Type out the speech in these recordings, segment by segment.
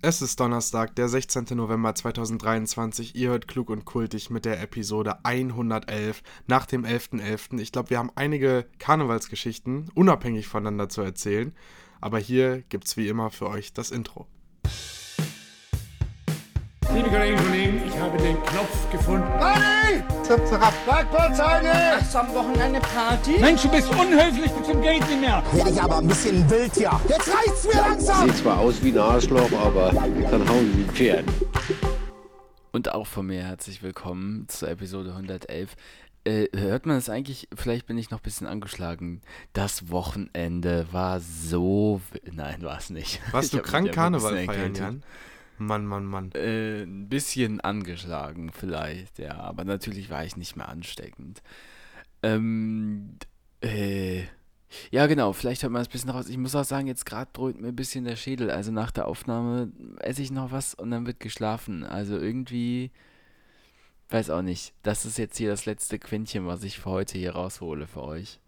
Es ist Donnerstag, der 16. November 2023. Ihr hört klug und kultig mit der Episode 111 nach dem 11.11. .11. Ich glaube, wir haben einige Karnevalsgeschichten unabhängig voneinander zu erzählen. Aber hier gibt's wie immer für euch das Intro. Liebe Kolleginnen und Kollegen, ich habe den Knopf gefunden. Party! Zap, zap. Bergbauzeit! Hast du am Wochenende Party? Mensch, du bist unhöflich bis zum Geht nicht mehr. Werde ich aber ein bisschen wild hier. Jetzt reicht's mir langsam! Sieht zwar aus wie ein Arschloch, aber kann hauen wie ein Pferd. Und auch von mir herzlich willkommen zur Episode 111. Äh, hört man es eigentlich? Vielleicht bin ich noch ein bisschen angeschlagen. Das Wochenende war so. Nein, war es nicht. Warst Ich du krank Karneval feiern. Jan? Mann, Mann, Mann. Äh, ein bisschen angeschlagen vielleicht, ja. Aber natürlich war ich nicht mehr ansteckend. Ähm, äh, ja, genau, vielleicht hört man es ein bisschen raus. Ich muss auch sagen, jetzt gerade dröhnt mir ein bisschen der Schädel. Also nach der Aufnahme esse ich noch was und dann wird geschlafen. Also irgendwie, weiß auch nicht. Das ist jetzt hier das letzte Quäntchen, was ich für heute hier raushole für euch.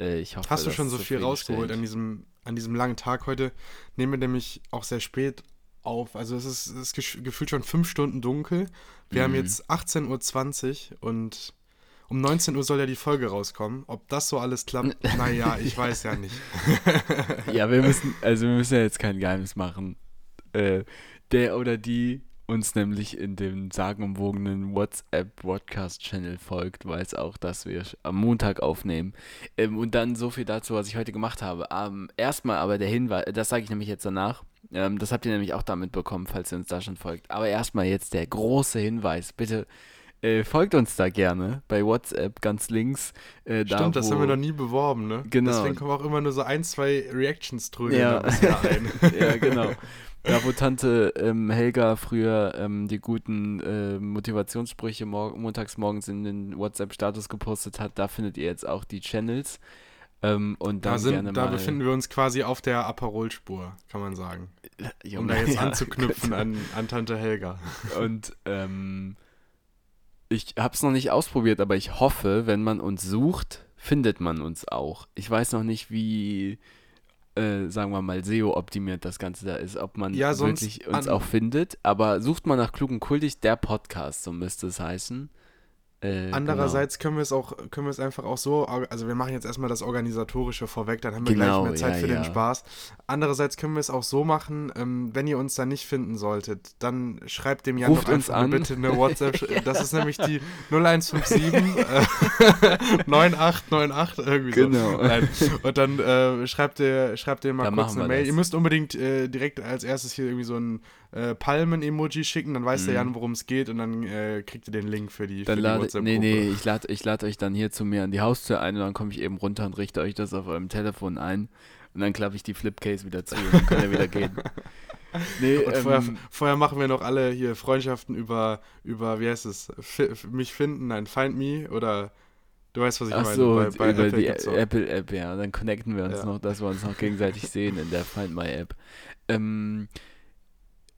Äh, ich hoffe, Hast du schon so viel rausgeholt an diesem, an diesem langen Tag heute? Nehmen wir nämlich auch sehr spät auf. Also es ist, es ist gefühlt schon fünf Stunden dunkel. Wir haben Mhm. jetzt 18.20 Uhr und um 19 Uhr soll ja die Folge rauskommen. Ob das so alles klappt, naja, ich weiß ja nicht. Ja, wir müssen, also wir müssen ja jetzt kein Geheimnis machen. Äh, der oder die uns nämlich in dem sagenumwogenen WhatsApp-Podcast-Channel folgt, weiß auch, dass wir am Montag aufnehmen. Ähm, und dann so viel dazu, was ich heute gemacht habe. Ähm, erstmal aber der Hinweis, das sage ich nämlich jetzt danach. Ähm, das habt ihr nämlich auch damit bekommen, falls ihr uns da schon folgt. Aber erstmal jetzt der große Hinweis. Bitte äh, folgt uns da gerne bei WhatsApp ganz links. Äh, da, Stimmt, das haben wir noch nie beworben, ne? Genau. Deswegen kommen auch immer nur so ein, zwei Reactions drüber Ja. ja, genau. Da, wo Tante ähm, Helga früher ähm, die guten äh, Motivationssprüche montags morgens in den WhatsApp-Status gepostet hat, da findet ihr jetzt auch die Channels. Ähm, und Da, sind, da befinden wir uns quasi auf der Aperol-Spur, kann man sagen. Um Junge, da jetzt ja, anzuknüpfen an, an Tante Helga. Und ähm, ich habe es noch nicht ausprobiert, aber ich hoffe, wenn man uns sucht, findet man uns auch. Ich weiß noch nicht, wie, äh, sagen wir mal, SEO-optimiert das Ganze da ist, ob man Ja, wirklich uns auch findet. Aber sucht mal nach Klug und Kultig, der Podcast, so müsste es heißen. Äh, Andererseits können wir es auch, können wir es einfach auch so, also wir machen jetzt erstmal das Organisatorische vorweg, dann haben wir Genau, gleich mehr Zeit ja, für den ja. Spaß. Andererseits können wir es auch so machen, ähm, wenn ihr uns da nicht finden solltet, dann schreibt dem Jan Ruft doch einfach an. bitte eine WhatsApp. Das ist nämlich die 0157 äh, 9898 irgendwie Genau. so. Nein. Und dann äh, schreibt ihr, schreibt ihr mal Dann kurz eine Mail. das. Ihr müsst unbedingt äh, direkt als erstes hier irgendwie so ein äh, Palmen-Emoji schicken, dann weiß der Mhm. Jan, worum es geht und dann äh, kriegt ihr den Link für die, Dann für die WhatsApp-Gruppe. nee, nee, ich lade ich lad euch dann hier zu mir an die Haustür ein und dann komme ich eben runter und richte euch das auf eurem Telefon ein. Und dann klappe ich die Flipcase wieder zu und dann könnt ihr wieder gehen. Nee, Und vorher, ähm, vorher machen wir noch alle hier Freundschaften über, über wie heißt es, Fi- mich finden, nein, find me oder du weißt, was ich Ach meine. so, bei, bei über Apple die auch. Apple-App, ja. Dann connecten wir uns Ja. noch, dass wir uns noch gegenseitig sehen in der Find My App. Ähm,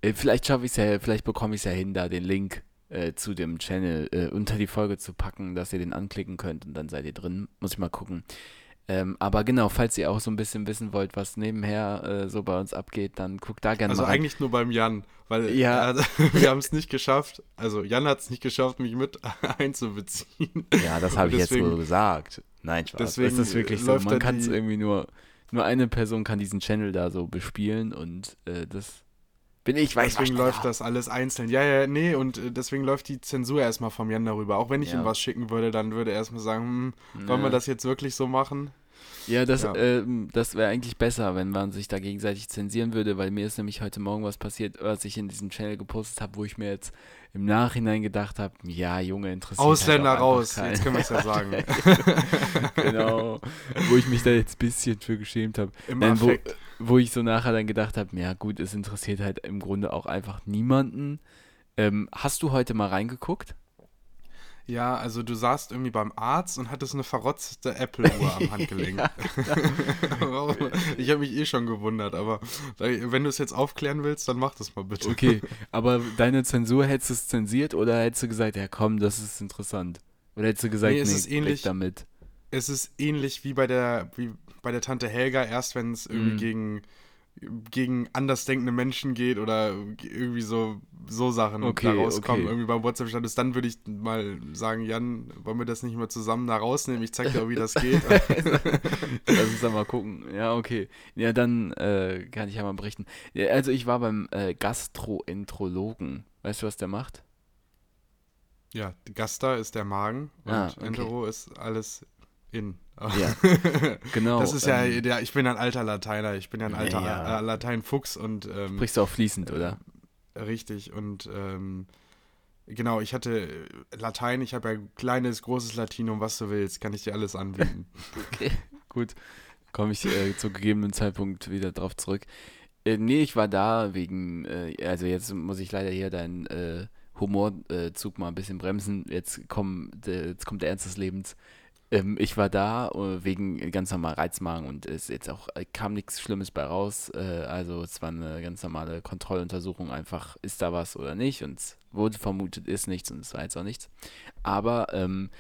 äh, vielleicht schaffe ich es ja, vielleicht bekomme ich es ja hin, da den Link äh, zu dem Channel äh, unter die Folge zu packen, dass ihr den anklicken könnt und dann seid ihr drin. Muss ich mal gucken. Ähm, aber genau, falls ihr auch so ein bisschen wissen wollt, was nebenher äh, so bei uns abgeht, dann guckt da gerne Also mal rein. eigentlich nur beim Jan, weil Ja. äh, wir haben es nicht geschafft, also Jan hat es nicht geschafft, mich mit einzubeziehen. Ja, das habe ich jetzt wohl gesagt. Nein, Spaß. deswegen ist das wirklich so? Man kann es irgendwie nur, nur eine Person kann diesen Channel da so bespielen und äh, das bin ich, weiß Deswegen läuft das alles einzeln. Ja, ja, nee, und äh, deswegen läuft die Zensur erstmal vom Jan darüber. Auch wenn ich Ja. ihm was schicken würde, dann würde er erstmal sagen, hm, wollen wir das jetzt wirklich so machen? Ja, das, Ja. Ähm, das wäre eigentlich besser, wenn man sich da gegenseitig zensieren würde, weil mir ist nämlich heute Morgen was passiert, was ich in diesem Channel gepostet habe, wo ich mir jetzt im Nachhinein gedacht habe, ja, Junge, interessiert Ausländer halt raus, einfach jetzt können wir es ja sagen. keinen. genau, wo ich mich da jetzt ein bisschen für geschämt habe. Im Nein, wo, wo ich so nachher dann gedacht habe, ja gut, es interessiert halt im Grunde auch einfach niemanden. Ähm, hast du heute mal reingeguckt? Ja, also du saßt irgendwie beim Arzt und hattest eine verrotzte Apple-Uhr am Handgelenk. Warum? ich habe mich eh schon gewundert, aber wenn du es jetzt aufklären willst, dann mach das mal bitte. Okay, aber deine Zensur hättest du es zensiert oder hättest du gesagt, ja komm, das ist interessant? Oder hättest du gesagt, Nee, es nee, ist ähnlich- damit? Es ist ähnlich wie bei der, wie bei der Tante Helga, erst wenn es irgendwie Mhm. gegen gegen andersdenkende Menschen geht oder irgendwie so, so Sachen Okay, da rauskommen, okay. irgendwie beim WhatsApp-Status, dann würde ich mal sagen, Jan, wollen wir das nicht mal zusammen da rausnehmen? Ich zeig dir auch, wie das geht. Lass uns da mal gucken. Ja, okay. Ja, dann äh, kann ich ja mal berichten. Ja, also ich war beim äh, Gastroenterologen. Weißt du, was der macht? ja, Gasta ist der Magen und Ah, okay. Entero ist alles in. Ja, genau. Das ist ja, ähm, der, ich bin ein alter Lateiner, ich bin ja ein alter Ja. äh, Lateinfuchs und ähm, Sprichst du auch fließend, oder? Richtig, und ähm, genau, ich hatte äh, Latein, ich habe ja kleines, großes Latinum, was du willst, kann ich dir alles anbieten. Okay, gut. Komme ich äh, zu gegebenen Zeitpunkt wieder drauf zurück. Äh, nee, ich war da wegen, äh, also jetzt muss ich leider hier deinen äh, Humorzug mal ein bisschen bremsen. Jetzt, komm, der, jetzt kommt der Ernst des Lebens. Ähm, ich war da äh, wegen ganz normal Reizmagen und es jetzt auch äh, kam nichts Schlimmes bei raus. Äh, also es war eine ganz normale Kontrolluntersuchung, einfach ist da was oder nicht und es wurde vermutet, ist nichts und es war jetzt auch nichts. Aber ähm,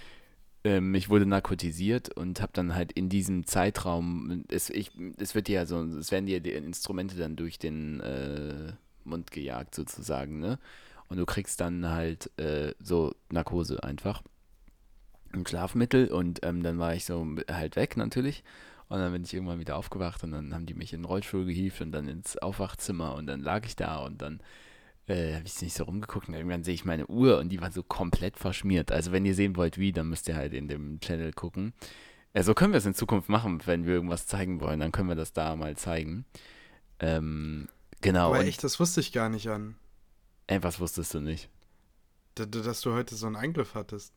ähm, ich wurde narkotisiert und habe dann halt in diesem Zeitraum, es, ich, es wird ja so, es werden dir die Instrumente dann durch den äh, Mund gejagt sozusagen, ne? Und du kriegst dann halt äh, so Narkose einfach. Ein Schlafmittel und ähm, dann war ich so halt weg natürlich. Und dann bin ich irgendwann wieder aufgewacht und dann haben die mich in den Rollstuhl gehievt und dann ins Aufwachzimmer und dann lag ich da und dann äh, habe ich nicht so rumgeguckt und irgendwann sehe ich meine Uhr und die war so komplett verschmiert. Also wenn ihr sehen wollt, wie, dann müsst ihr halt in dem Channel gucken. Äh, so können wir es in Zukunft machen, wenn wir irgendwas zeigen wollen, dann können wir das da mal zeigen. Ähm, genau. Aber echt, das wusste ich gar nicht an, Ey, was wusstest du nicht? d- dass du heute so einen Eingriff hattest.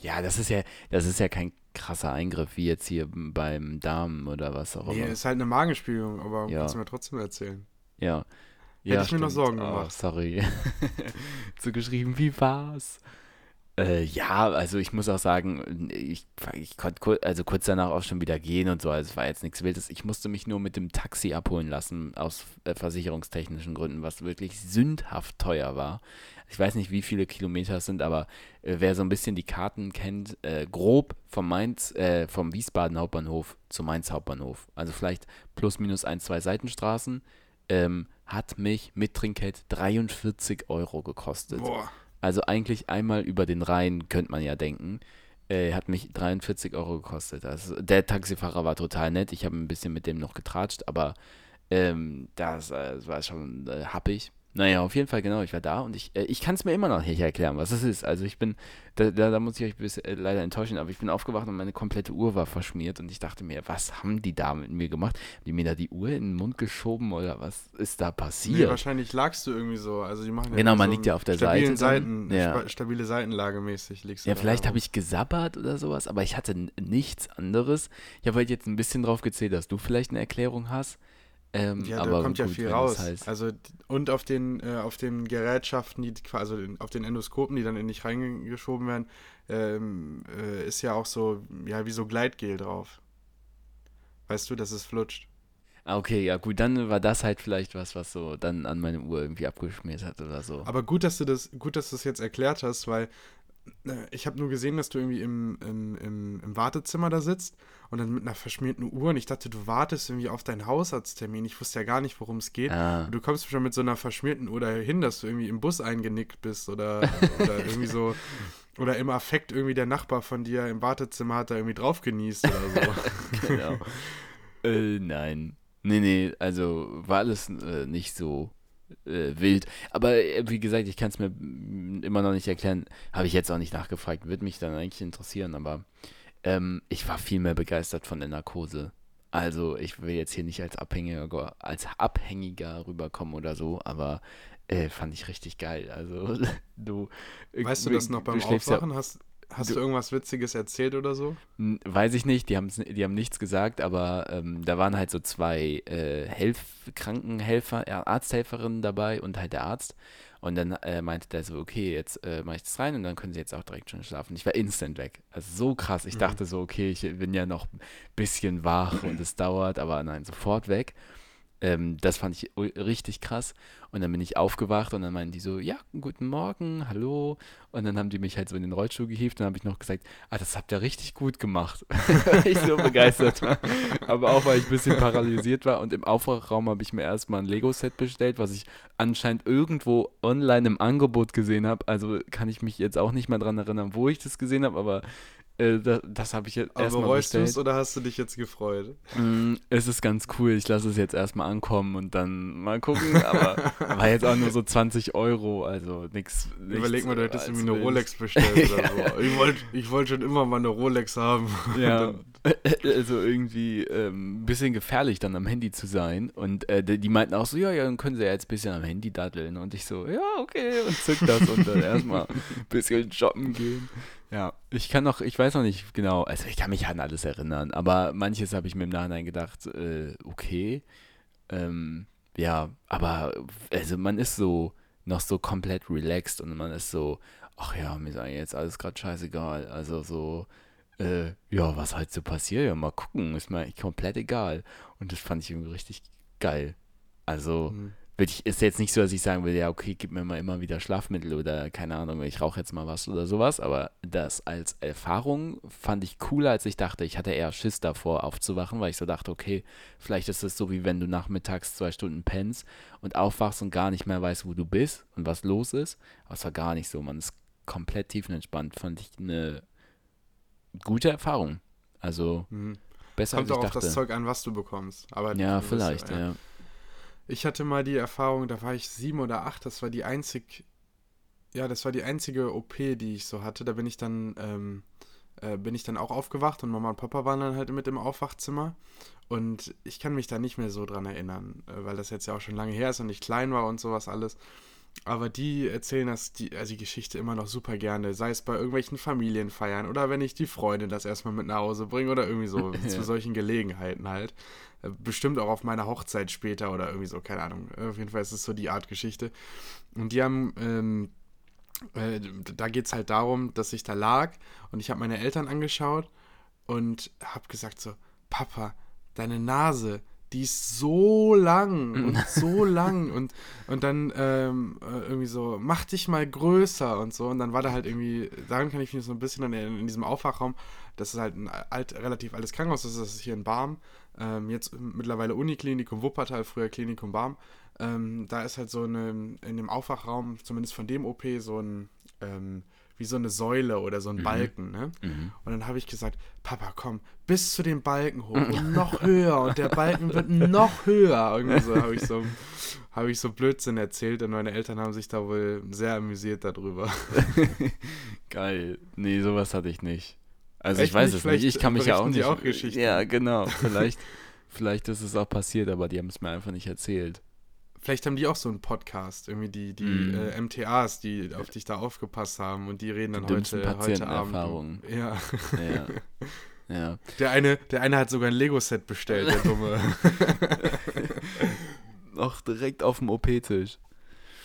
Ja, das ist ja, das ist ja kein krasser Eingriff wie jetzt hier beim Darm oder was auch Nee, immer. ist halt eine Magenspiegelung, aber Ja. kannst du mir trotzdem erzählen. Ja. Hätte ich mir noch stimmt. Sorgen Oh, gemacht. sorry. so geschrieben, wie war's? Äh, ja, also ich muss auch sagen, ich, ich konnte kur also kurz danach auch schon wieder gehen und so, also es war jetzt nichts Wildes. Ich musste mich nur mit dem Taxi abholen lassen, aus äh, versicherungstechnischen Gründen, was wirklich sündhaft teuer war. Ich weiß nicht, wie viele Kilometer es sind, aber äh, wer so ein bisschen die Karten kennt, äh, grob vom Mainz, äh, vom Wiesbaden Hauptbahnhof zum Mainz Hauptbahnhof, also vielleicht plus minus ein, zwei Seitenstraßen, ähm, hat mich mit Trinkgeld 43 Euro gekostet. Boah. Also eigentlich einmal über den Rhein, könnte man ja denken. Äh, hat mich 43 Euro gekostet. Also der Taxifahrer war total nett. Ich habe ein bisschen mit dem noch getratscht, aber ähm, das, äh, das war schon äh, happig. Naja, auf jeden Fall, genau, ich war da und ich, äh, ich kann es mir immer noch nicht erklären, was es ist. Also ich bin, da, da, da muss ich euch bis, äh, leider enttäuschen, aber ich bin aufgewacht und meine komplette Uhr war verschmiert und ich dachte mir, was haben die da mit mir gemacht? Haben die mir da die Uhr in den Mund geschoben oder was ist da Nee, passiert? wahrscheinlich lagst du irgendwie so. Also die machen ja Genau, man so liegt ja auf der Seite. Seiten, Ja. stabile Seitenlage mäßig liegst du Ja, vielleicht habe ich gesabbert oder sowas, aber ich hatte nichts anderes. Ich habe halt jetzt ein bisschen drauf gezählt, dass du vielleicht eine Erklärung hast. Ähm, Ja, aber da kommt ja gut, viel raus. heißt- Also und auf den äh, auf den Gerätschaften, die also auf den Endoskopen, die dann in dich reingeschoben werden, ähm, äh, ist ja auch so ja wie so Gleitgel drauf. Weißt du, dass es flutscht. Ah, okay, ja gut, dann war das halt vielleicht was, was so dann an meine Uhr irgendwie abgeschmiert hat oder so. Aber gut, dass du das gut, dass du das jetzt erklärt hast, weil ich habe nur gesehen, dass du irgendwie im, im, im, im Wartezimmer da sitzt und dann mit einer verschmierten Uhr und ich dachte, du wartest irgendwie auf deinen Hausarzttermin. Ich wusste ja gar nicht, worum es geht. Ah. Du kommst schon mit so einer verschmierten Uhr dahin, dass du irgendwie im Bus eingenickt bist oder, oder irgendwie so oder im Affekt irgendwie der Nachbar von dir im Wartezimmer hat da irgendwie drauf genießt oder so. genau. äh, nein. Nee, nee, also war alles äh, nicht so äh, wild. Aber äh, wie gesagt, ich kann es mir mm, immer noch nicht erklären. Habe ich jetzt auch nicht nachgefragt. Würde mich dann eigentlich interessieren, aber ähm, ich war viel mehr begeistert von der Narkose. Also ich will jetzt hier nicht als Abhängiger, als Abhängiger rüberkommen oder so, aber äh, fand ich richtig geil. Also du. weißt du das noch beim schläfst ja- Aufwachen? Hast, hast du, du- irgendwas Witziges erzählt oder so? Weiß ich nicht, die, die haben nichts gesagt, aber ähm, da waren halt so zwei äh, Helf Krankenhelfer, äh, Arzthelferinnen dabei und halt der Arzt. Und dann äh, meinte der so, okay, jetzt äh, mache ich das rein und dann können sie jetzt auch direkt schon schlafen. Ich war instant weg. Also so krass. Ich dachte so, okay, ich bin ja noch ein bisschen wach und es dauert, aber nein, sofort weg. Ähm, das fand ich richtig krass. Und dann bin ich aufgewacht und dann meinten die so, ja, guten Morgen, hallo. Und dann haben die mich halt so in den Rollstuhl gehievt und dann habe ich noch gesagt, ah, das habt ihr richtig gut gemacht. ich so begeistert war. Aber auch, weil ich ein bisschen paralysiert war. Und im Aufwachraum habe ich mir erstmal ein Lego-Set bestellt, was ich anscheinend irgendwo online im Angebot gesehen habe. Also kann ich mich jetzt auch nicht mehr dran erinnern, wo ich das gesehen habe, aber äh, das, das habe ich jetzt erstmal bereust du bestellt. es oder hast du dich jetzt gefreut? Mm, Es ist ganz cool. Ich lasse es jetzt erstmal ankommen und dann mal gucken. Aber war jetzt auch nur so 20 Euro, also nichts. Überleg mal, du hättest irgendwie eine. Rolex bestellt oder so. Ich wollte ich wollt schon immer mal eine Rolex haben. Ja, also irgendwie ähm, ein bisschen gefährlich dann am Handy zu sein. Und äh, die die meinten auch so, ja, ja, dann können sie ja jetzt ein bisschen am Handy daddeln. Und ich so, ja, okay, und zück das und dann erstmal ein bisschen shoppen gehen. Ja, ich kann noch, ich weiß noch nicht genau, also ich kann mich an alles erinnern, aber manches habe ich mir im Nachhinein gedacht, äh, okay, ähm, ja, aber also man ist so noch so komplett relaxed und man ist so, ach ja, mir ist eigentlich jetzt alles gerade scheißegal. Also so, äh, ja, was halt so passiert, ja, mal gucken, ist mir komplett egal. Und das fand ich irgendwie richtig geil. Also, Mhm. ich, ist jetzt nicht so, dass ich sagen will, ja, okay, gib mir mal immer wieder Schlafmittel oder keine Ahnung, ich rauche jetzt mal was oder sowas, aber das als Erfahrung fand ich cooler, als ich dachte. Ich hatte eher Schiss davor aufzuwachen, weil ich so dachte, okay, vielleicht ist es so, wie wenn du nachmittags zwei Stunden pennst und aufwachst und gar nicht mehr weißt, wo du bist und was los ist. Aber es war gar nicht so, man ist komplett tiefenentspannt, fand ich eine gute Erfahrung. Also Mhm. besser Kommt als auch ich auf dachte. das Zeug an, was du bekommst. Aber ja, vielleicht, ja. Ich hatte mal die Erfahrung, da war ich sieben oder acht, das war die einzig, ja, das war die einzige OP, die ich so hatte. Da bin ich dann, ähm, äh, bin ich dann auch aufgewacht und Mama und Papa waren dann halt mit im Aufwachzimmer. Und ich kann mich da nicht mehr so dran erinnern, äh, weil das jetzt ja auch schon lange her ist und ich klein war und sowas alles. Aber die erzählen das, die, also die Geschichte immer noch super gerne, sei es bei irgendwelchen Familienfeiern oder wenn ich die Freundin das erstmal mit nach Hause bringe oder irgendwie so, zu solchen Gelegenheiten halt. Äh, Bestimmt auch auf meiner Hochzeit später oder irgendwie so, keine Ahnung. Äh, Auf jeden Fall ist es so die Art Geschichte. Und die haben, ähm, äh, da geht es halt darum, dass ich da lag und ich habe meine Eltern angeschaut und habe gesagt so, Papa, deine Nase, die ist so lang und so lang und, und dann ähm, äh, irgendwie so, mach dich mal größer und so. Und dann war da halt irgendwie, daran kann ich mich so ein bisschen erinnern, in diesem Aufwachraum, das ist halt ein alt, relativ altes Krankenhaus, das ist hier in Barm, ähm, jetzt mittlerweile Uniklinikum Wuppertal, früher Klinikum Barm, ähm, da ist halt so eine, in dem Aufwachraum, zumindest von dem OP, so ein, ähm, wie so eine Säule oder so ein Balken, ne? Und dann habe ich gesagt, Papa, komm, bis zu dem Balken hoch und noch höher und der Balken wird noch höher. Irgendwie so habe ich so, habe ich so Blödsinn erzählt und meine Eltern haben sich da wohl sehr amüsiert darüber. Geil. Nee, sowas hatte ich nicht. Also Echt ich weiß nicht? es nicht. Ich kann mich ja auch nicht. auch. Ja, genau. Vielleicht, vielleicht ist es auch passiert, aber die haben es mir einfach nicht erzählt. Vielleicht haben die auch so einen Podcast, irgendwie die, die Mm. äh, MTAs, die auf dich da aufgepasst haben und die reden dann Die heute, heute Abend. Ja. Ja. ja. Der eine, der eine hat sogar ein Lego-Set bestellt, der Dumme. Noch direkt auf dem OP-Tisch.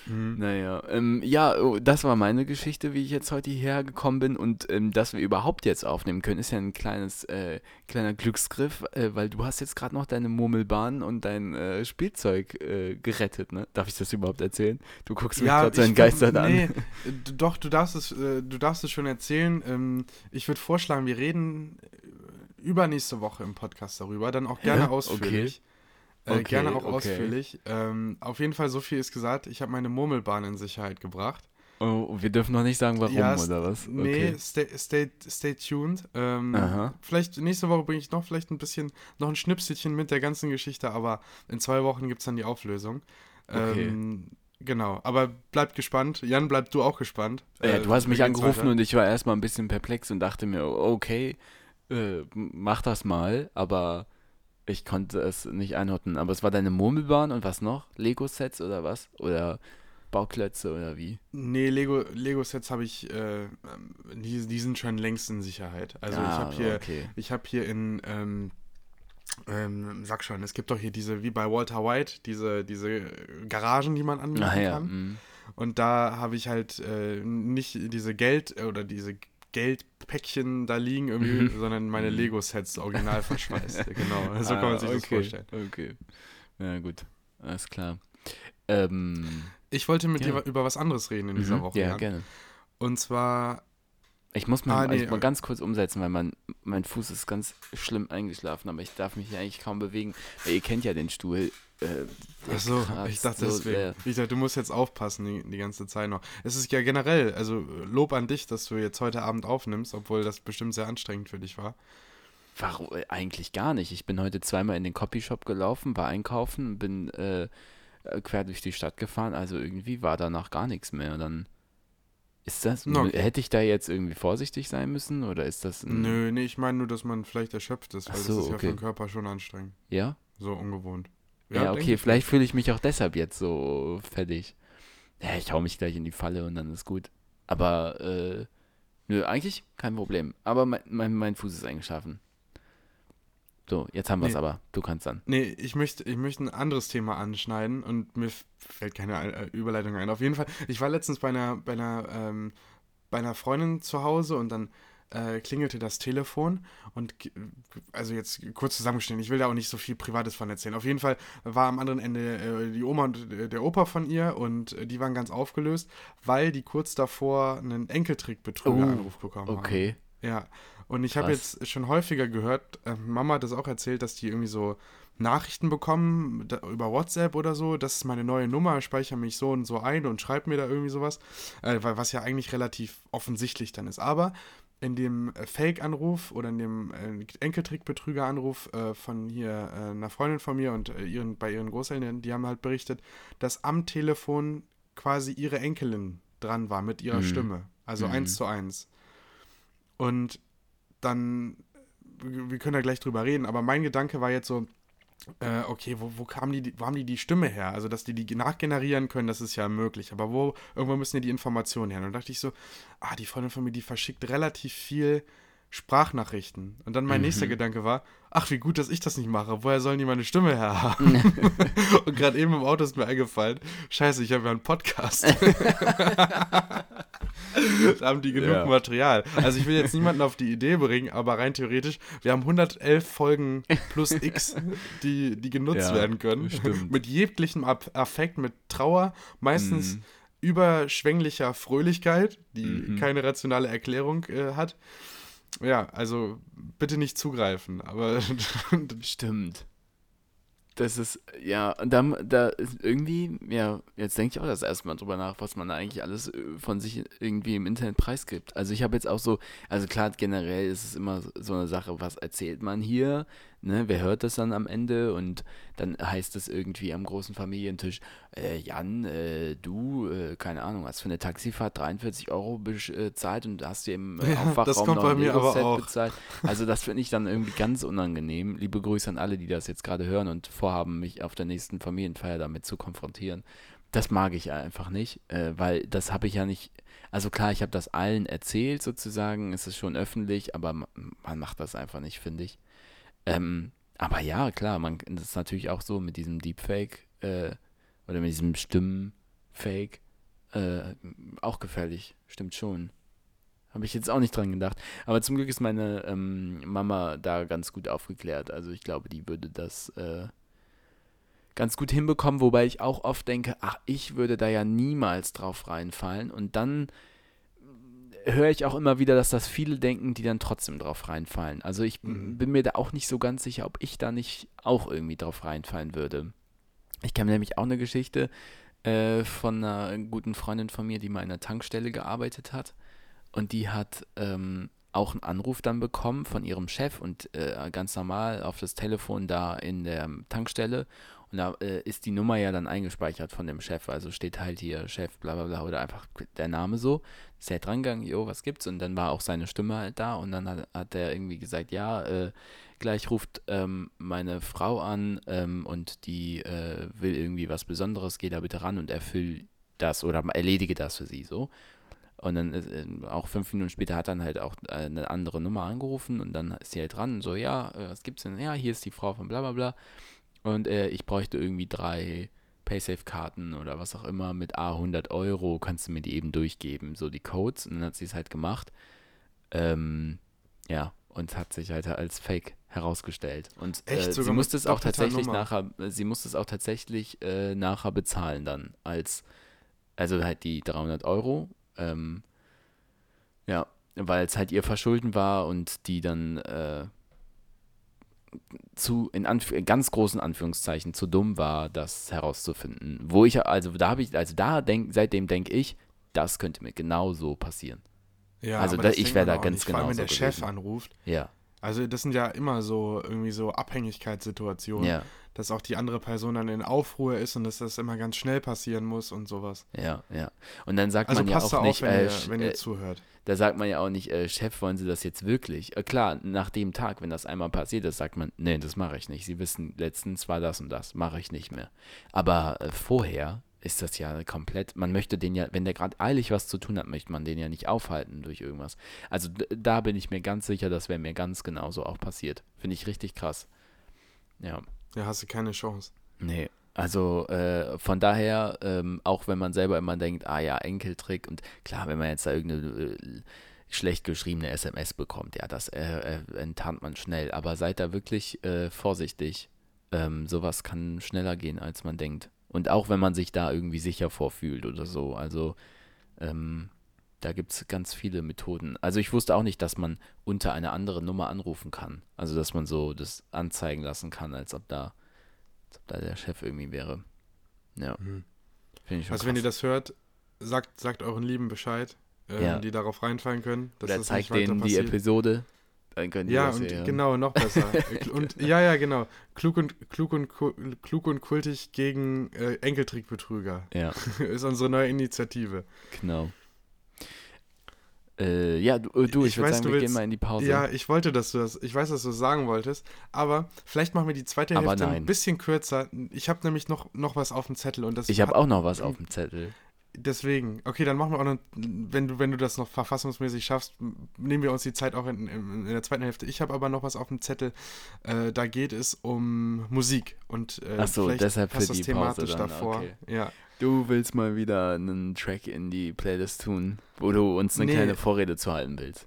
Mhm. Naja, ähm, ja, oh, das war meine Geschichte, wie ich jetzt heute hierher gekommen bin und ähm, dass wir überhaupt jetzt aufnehmen können, ist ja ein kleines, äh, kleiner Glücksgriff, äh, weil du hast jetzt gerade noch deine Murmelbahn und dein äh, Spielzeug äh, gerettet, ne? Darf ich das überhaupt erzählen? Du guckst mich gerade so entgeistert an. nee, doch, du darfst es, äh, du darfst es schon erzählen. Ähm, ich würde vorschlagen, wir reden äh, übernächste Woche im Podcast darüber, dann auch gerne Ja? ausführlich. Äh, Okay, gerne auch okay. ausführlich. Ähm, auf jeden Fall, so viel ist gesagt. Ich habe meine Murmelbahn in Sicherheit gebracht. Oh, wir dürfen noch nicht sagen, warum Ja, oder was? Nee, stay, stay, stay tuned. Ähm, vielleicht nächste Woche bringe ich noch vielleicht ein bisschen, noch ein Schnipselchen mit der ganzen Geschichte, aber in zwei Wochen gibt es dann die Auflösung. Okay. Ähm, genau, aber bleibt gespannt. Jan, bleib du auch gespannt. Ja, Äh, du hast mich angerufen weiter? und ich war erstmal ein bisschen perplex und dachte mir, okay, äh, mach das mal, aber ich konnte es nicht einordnen. Aber es war deine Murmelbahn und was noch? Lego-Sets oder was? Oder Bauklötze oder wie? Nee, Lego, Lego-Sets habe ich, äh, die, die sind schon längst in Sicherheit. Also ich Ah, habe hier, okay. ich habe hier in, ähm, ähm, sag schon, es gibt doch hier diese, wie bei Walter White, diese, diese Garagen, die man anmieten Ah ja, kann. mm. Und da habe ich halt äh, nicht diese Geld oder diese Geldpäckchen da liegen irgendwie, sondern meine Lego-Sets original verschweißt. genau, so kann man sich das Mhm. Ah, okay, vorstellen. Okay. Ja, gut. Alles klar. Ähm, Ich wollte mit Ja. dir über was anderes reden in dieser mhm, Woche. Ja, Jan. gerne. Und zwar, Ich muss mal, Ah, nee, ich mal äh, ganz kurz umsetzen, weil mein, mein Fuß ist ganz schlimm eingeschlafen, aber ich darf mich hier eigentlich kaum bewegen. Weil ihr kennt ja den Stuhl. Äh, der achso, ich dachte so deswegen. sehr. Ich dachte, du musst jetzt aufpassen die, die ganze Zeit noch. Es ist ja generell, also Lob an dich, dass du jetzt heute Abend aufnimmst, obwohl das bestimmt sehr anstrengend für dich war. Warum? Äh, Eigentlich gar nicht. Ich bin heute zweimal in den Copyshop gelaufen, war einkaufen, bin äh, äh, quer durch die Stadt gefahren, also irgendwie war danach gar nichts mehr. Dann ist das, okay. hätte ich da jetzt irgendwie vorsichtig sein müssen oder ist das Nö, nee, ich meine nur, dass man vielleicht erschöpft ist, weil so, das ist ja okay. für den Körper schon anstrengend. Ja? So ungewohnt. Ja, denk okay, ich. vielleicht fühle ich mich auch deshalb jetzt so fertig. Ja, ich hau mich gleich in die Falle und dann ist gut. Aber, äh, nö, eigentlich kein Problem. Aber mein, mein, mein Fuß ist eingeschlafen. So, jetzt haben wir es Nee. aber. Du kannst dann. Nee, ich möchte, ich möchte ein anderes Thema anschneiden und mir fällt keine äh, Überleitung ein. Auf jeden Fall, ich war letztens bei einer, bei einer, ähm, bei einer Freundin zu Hause und dann äh, klingelte das Telefon und also jetzt kurz zusammengeschnitten, ich will da auch nicht so viel Privates von erzählen. Auf jeden Fall war am anderen Ende äh, die Oma und äh, der Opa von ihr und äh, die waren ganz aufgelöst, weil die kurz davor einen Enkeltrickbetrüger-Anruf bekommen haben. Okay. Ja, und ich habe jetzt schon häufiger gehört, äh, Mama hat das auch erzählt, dass die irgendwie so Nachrichten bekommen da, über WhatsApp oder so, das ist meine neue Nummer, speichere mich so und so ein und schreib mir da irgendwie sowas, äh, weil- was ja eigentlich relativ offensichtlich dann ist. Aber in dem äh, Fake-Anruf oder in dem äh, Enkeltrick-Betrüger-Anruf äh, von hier äh, einer Freundin von mir und äh, ihren, bei ihren Großeltern, die haben halt berichtet, dass am Telefon quasi ihre Enkelin dran war mit ihrer Mhm. Stimme. Also Mhm. eins zu eins. Und dann, wir wir können da gleich drüber reden, aber mein Gedanke war jetzt so, äh, okay, wo, wo, kam die, wo haben die die Stimme her? Also, dass die die nachgenerieren können, das ist ja möglich. Aber wo, irgendwo müssen ja die Informationen her. Und dann dachte ich so, ah, die Freundin von mir, die verschickt relativ viel Sprachnachrichten. Und dann mein nächster Gedanke war, ach, wie gut, dass ich das nicht mache. Woher sollen die meine Stimme her haben? Und gerade eben im Auto ist mir eingefallen, scheiße, ich habe ja einen Podcast. da haben die genug Ja. Material. Also ich will jetzt niemanden auf die Idee bringen, aber rein theoretisch, wir haben 111 Folgen plus X, die, die genutzt Ja, werden können. stimmt. Mit jeglichem Affekt, mit Trauer, meistens Mhm. überschwänglicher Fröhlichkeit, die Mhm. keine rationale Erklärung äh, hat. Ja, also bitte nicht zugreifen, aber Stimmt. Das ist, ja, und da, da irgendwie, ja, jetzt denke ich auch das erste Mal drüber nach, was man eigentlich alles äh, von sich irgendwie im Internet preisgibt. Also ich habe jetzt auch so, also klar, generell ist es immer so eine Sache, was erzählt man hier, ne, wer hört das dann am Ende und dann heißt es irgendwie am großen Familientisch, äh, Jan, äh, du, äh, keine Ahnung, hast für eine Taxifahrt 43 Euro bezahlt und hast dir im äh, Ja, Aufwachraum kommt noch ein Lego-Set bezahlt. Also das finde ich dann irgendwie ganz unangenehm. Liebe Grüße an alle, die das jetzt gerade hören und vorhaben, mich auf der nächsten Familienfeier damit zu konfrontieren. Das mag ich einfach nicht, äh, weil das habe ich ja nicht. Also klar, ich habe das allen erzählt sozusagen, es ist schon öffentlich, aber ma- man macht das einfach nicht, finde ich. Ähm, aber ja, klar, man, das ist natürlich auch so mit diesem Deepfake äh, oder mit diesem Stimmenfake äh, auch gefährlich, stimmt schon. Habe ich jetzt auch nicht dran gedacht. Aber zum Glück ist meine ähm, Mama da ganz gut aufgeklärt. Also ich glaube, die würde das äh, ganz gut hinbekommen, wobei ich auch oft denke, ach, ich würde da ja niemals drauf reinfallen. Und dann höre ich auch immer wieder, dass das viele denken, die dann trotzdem drauf reinfallen. Also ich Mhm. bin mir da auch nicht so ganz sicher, ob ich da nicht auch irgendwie drauf reinfallen würde. Ich kenne nämlich auch eine Geschichte äh, von einer guten Freundin von mir, die mal in einer Tankstelle gearbeitet hat. Und die hat ähm, auch einen Anruf dann bekommen von ihrem Chef und äh, ganz normal auf das Telefon da in der Tankstelle. Und da äh, ist die Nummer ja dann eingespeichert von dem Chef. Also steht halt hier Chef, bla bla bla oder einfach der Name so. Ist er dran gegangen, jo, was gibt's? Und dann war auch seine Stimme halt da. Und dann hat, hat er irgendwie gesagt, ja, äh, gleich ruft ähm, meine Frau an ähm, und die äh, will irgendwie was Besonderes, geh da bitte ran und erfüll das oder erledige das für sie so. Und dann äh, auch fünf Minuten später hat dann halt auch äh, eine andere Nummer angerufen und dann ist sie halt dran und so, ja, äh, was gibt's denn? Ja, hier ist die Frau von bla bla bla. Und äh, ich bräuchte irgendwie drei Paysafe-Karten oder was auch immer mit A 100 Euro, kannst du mir die eben durchgeben, so die Codes. Und dann hat sie es halt gemacht. Ähm, ja, und hat sich halt als Fake herausgestellt. Und Echt? äh, sie musste es auch tatsächlich Nummer? nachher, äh, sie musste es auch tatsächlich äh, nachher bezahlen dann als, also halt die 300 Euro. Ähm, ja, weil es halt ihr Verschulden war und die dann äh, zu, in, Anf in ganz großen Anführungszeichen, zu dumm war, das herauszufinden. Wo ich, also da habe ich, also da denk, seitdem denke ich, das könnte mir genau so passieren. Ja, Also da- ich denkt wär man da ganz nicht, Vor allem, wenn der genauso Chef gewesen. anruft. Ja, Also das sind ja immer so irgendwie so Abhängigkeitssituationen, ja, dass auch die andere Person dann in Aufruhr ist und dass das immer ganz schnell passieren muss und sowas. ja, ja. Und dann sagt Also man ja auch auf, nicht, wenn, äh, ihr, wenn äh, ihr zuhört. Da sagt man ja auch nicht, äh, Chef, wollen Sie das jetzt wirklich? Äh, klar, nach dem Tag, wenn das einmal passiert ist, sagt man, nee, das mache ich nicht. Sie wissen, letztens war das und das, mache ich nicht mehr. Aber äh, vorher ist das ja komplett, man möchte den ja, wenn der gerade eilig was zu tun hat, möchte man den ja nicht aufhalten durch irgendwas. Also da bin ich mir ganz sicher, das wäre mir ganz genauso auch passiert. Finde ich richtig krass. Ja. Ja, hast du keine Chance. Nee, also äh, von daher, ähm, auch wenn man selber immer denkt, ah ja, Enkeltrick und klar, wenn man jetzt da irgendeine äh, schlecht geschriebene SMS bekommt, ja, das äh, äh, enttarnt man schnell. Aber seid da wirklich äh, vorsichtig. Ähm, sowas kann schneller gehen, als man denkt. Und auch wenn man sich da irgendwie sicher vorfühlt oder so. Also ähm, da gibt es ganz viele Methoden. Also ich wusste auch nicht, dass man unter einer anderen Nummer anrufen kann. Also dass man so das anzeigen lassen kann, als ob da als ob da der Chef irgendwie wäre. Ja. Finde ich schon Also wenn ihr krass. das hört, sagt, sagt euren Lieben Bescheid, ähm, Ja. die darauf reinfallen können. Dass Oder das zeigt denen die passiert. Episode. Dann können die Ja, das und hören. genau, noch besser. und ja, ja, genau. Klug und klug und klug und kultig gegen äh, Enkeltrickbetrüger Ja, ist unsere neue Initiative. genau. Äh, ja, du, du ich, Ich würde sagen, wir gehen willst- mal in die Pause. Ja, ich wollte, dass du das, ich weiß, dass du das sagen wolltest, aber vielleicht machen wir die zweite Aber Hälfte nein. ein bisschen kürzer. Ich habe nämlich noch, noch was auf dem Zettel und das ich habe auch noch was auf dem Zettel. Deswegen, okay, dann machen wir auch noch, wenn du, wenn du das noch verfassungsmäßig schaffst, nehmen wir uns die Zeit auch in, in, in der zweiten Hälfte. Ich habe aber noch was auf dem Zettel. Äh, da geht es um Musik und äh, Ach so, vielleicht deshalb passt für das die thematisch Pause dann, davor. okay. Ja. Du willst mal wieder einen Track in die Playlist tun, wo du uns eine Nee. kleine Vorrede zu halten willst.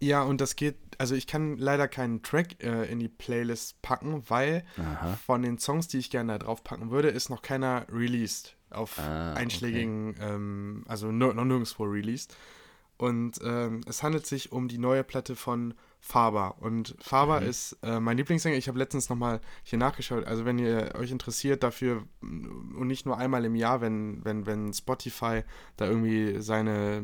ja, und das geht, also ich kann leider keinen Track äh, in die Playlist packen, weil Aha. von den Songs, die ich gerne da drauf packen würde, ist noch keiner released auf Ah, einschlägigen, ähm, also noch nirgendwo released. Und ähm, es handelt sich um die neue Platte von Faber. Und Faber Mhm. ist äh, mein Lieblingssänger. Ich habe letztens nochmal hier nachgeschaut. Also wenn ihr euch interessiert dafür mm, und nicht nur einmal im Jahr, wenn, wenn, wenn Spotify da irgendwie seine,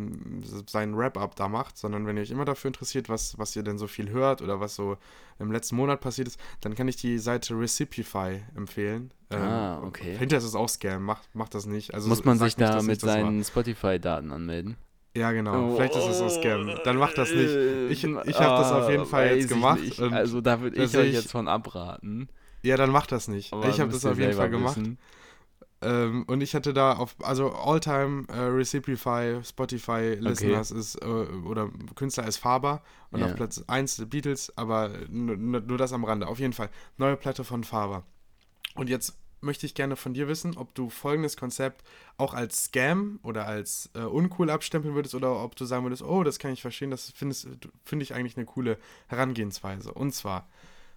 seinen Wrap-Up da macht, sondern wenn ihr euch immer dafür interessiert, was, was ihr denn so viel hört oder was so im letzten Monat passiert ist, dann kann ich die Seite Recipify empfehlen. Ah, okay. Hinterher ist es auch Scam, macht, macht das nicht. Also Muss man sich da mit seinen Spotify-Daten anmelden? Ja, genau. Vielleicht ist es auch Scam. Dann macht das nicht. Ich, ich habe das Ah, auf jeden Fall jetzt gemacht. Also da würde ich euch jetzt von abraten. ja, dann macht das nicht. Aber ich habe das auf jeden Fall gemacht. Ähm, und ich hatte da auf, also Alltime äh, Recipify, Spotify Listeners ist, äh, oder Künstler ist Faber und Ja. auf Platz 1 die Beatles, aber nur das am Rande. Auf jeden Fall, neue Platte von Faber. Und jetzt möchte ich gerne von dir wissen, ob du folgendes Konzept auch als Scam oder als äh, uncool abstempeln würdest oder ob du sagen würdest, oh, das kann ich verstehen, das finde ich eigentlich eine coole Herangehensweise. Und zwar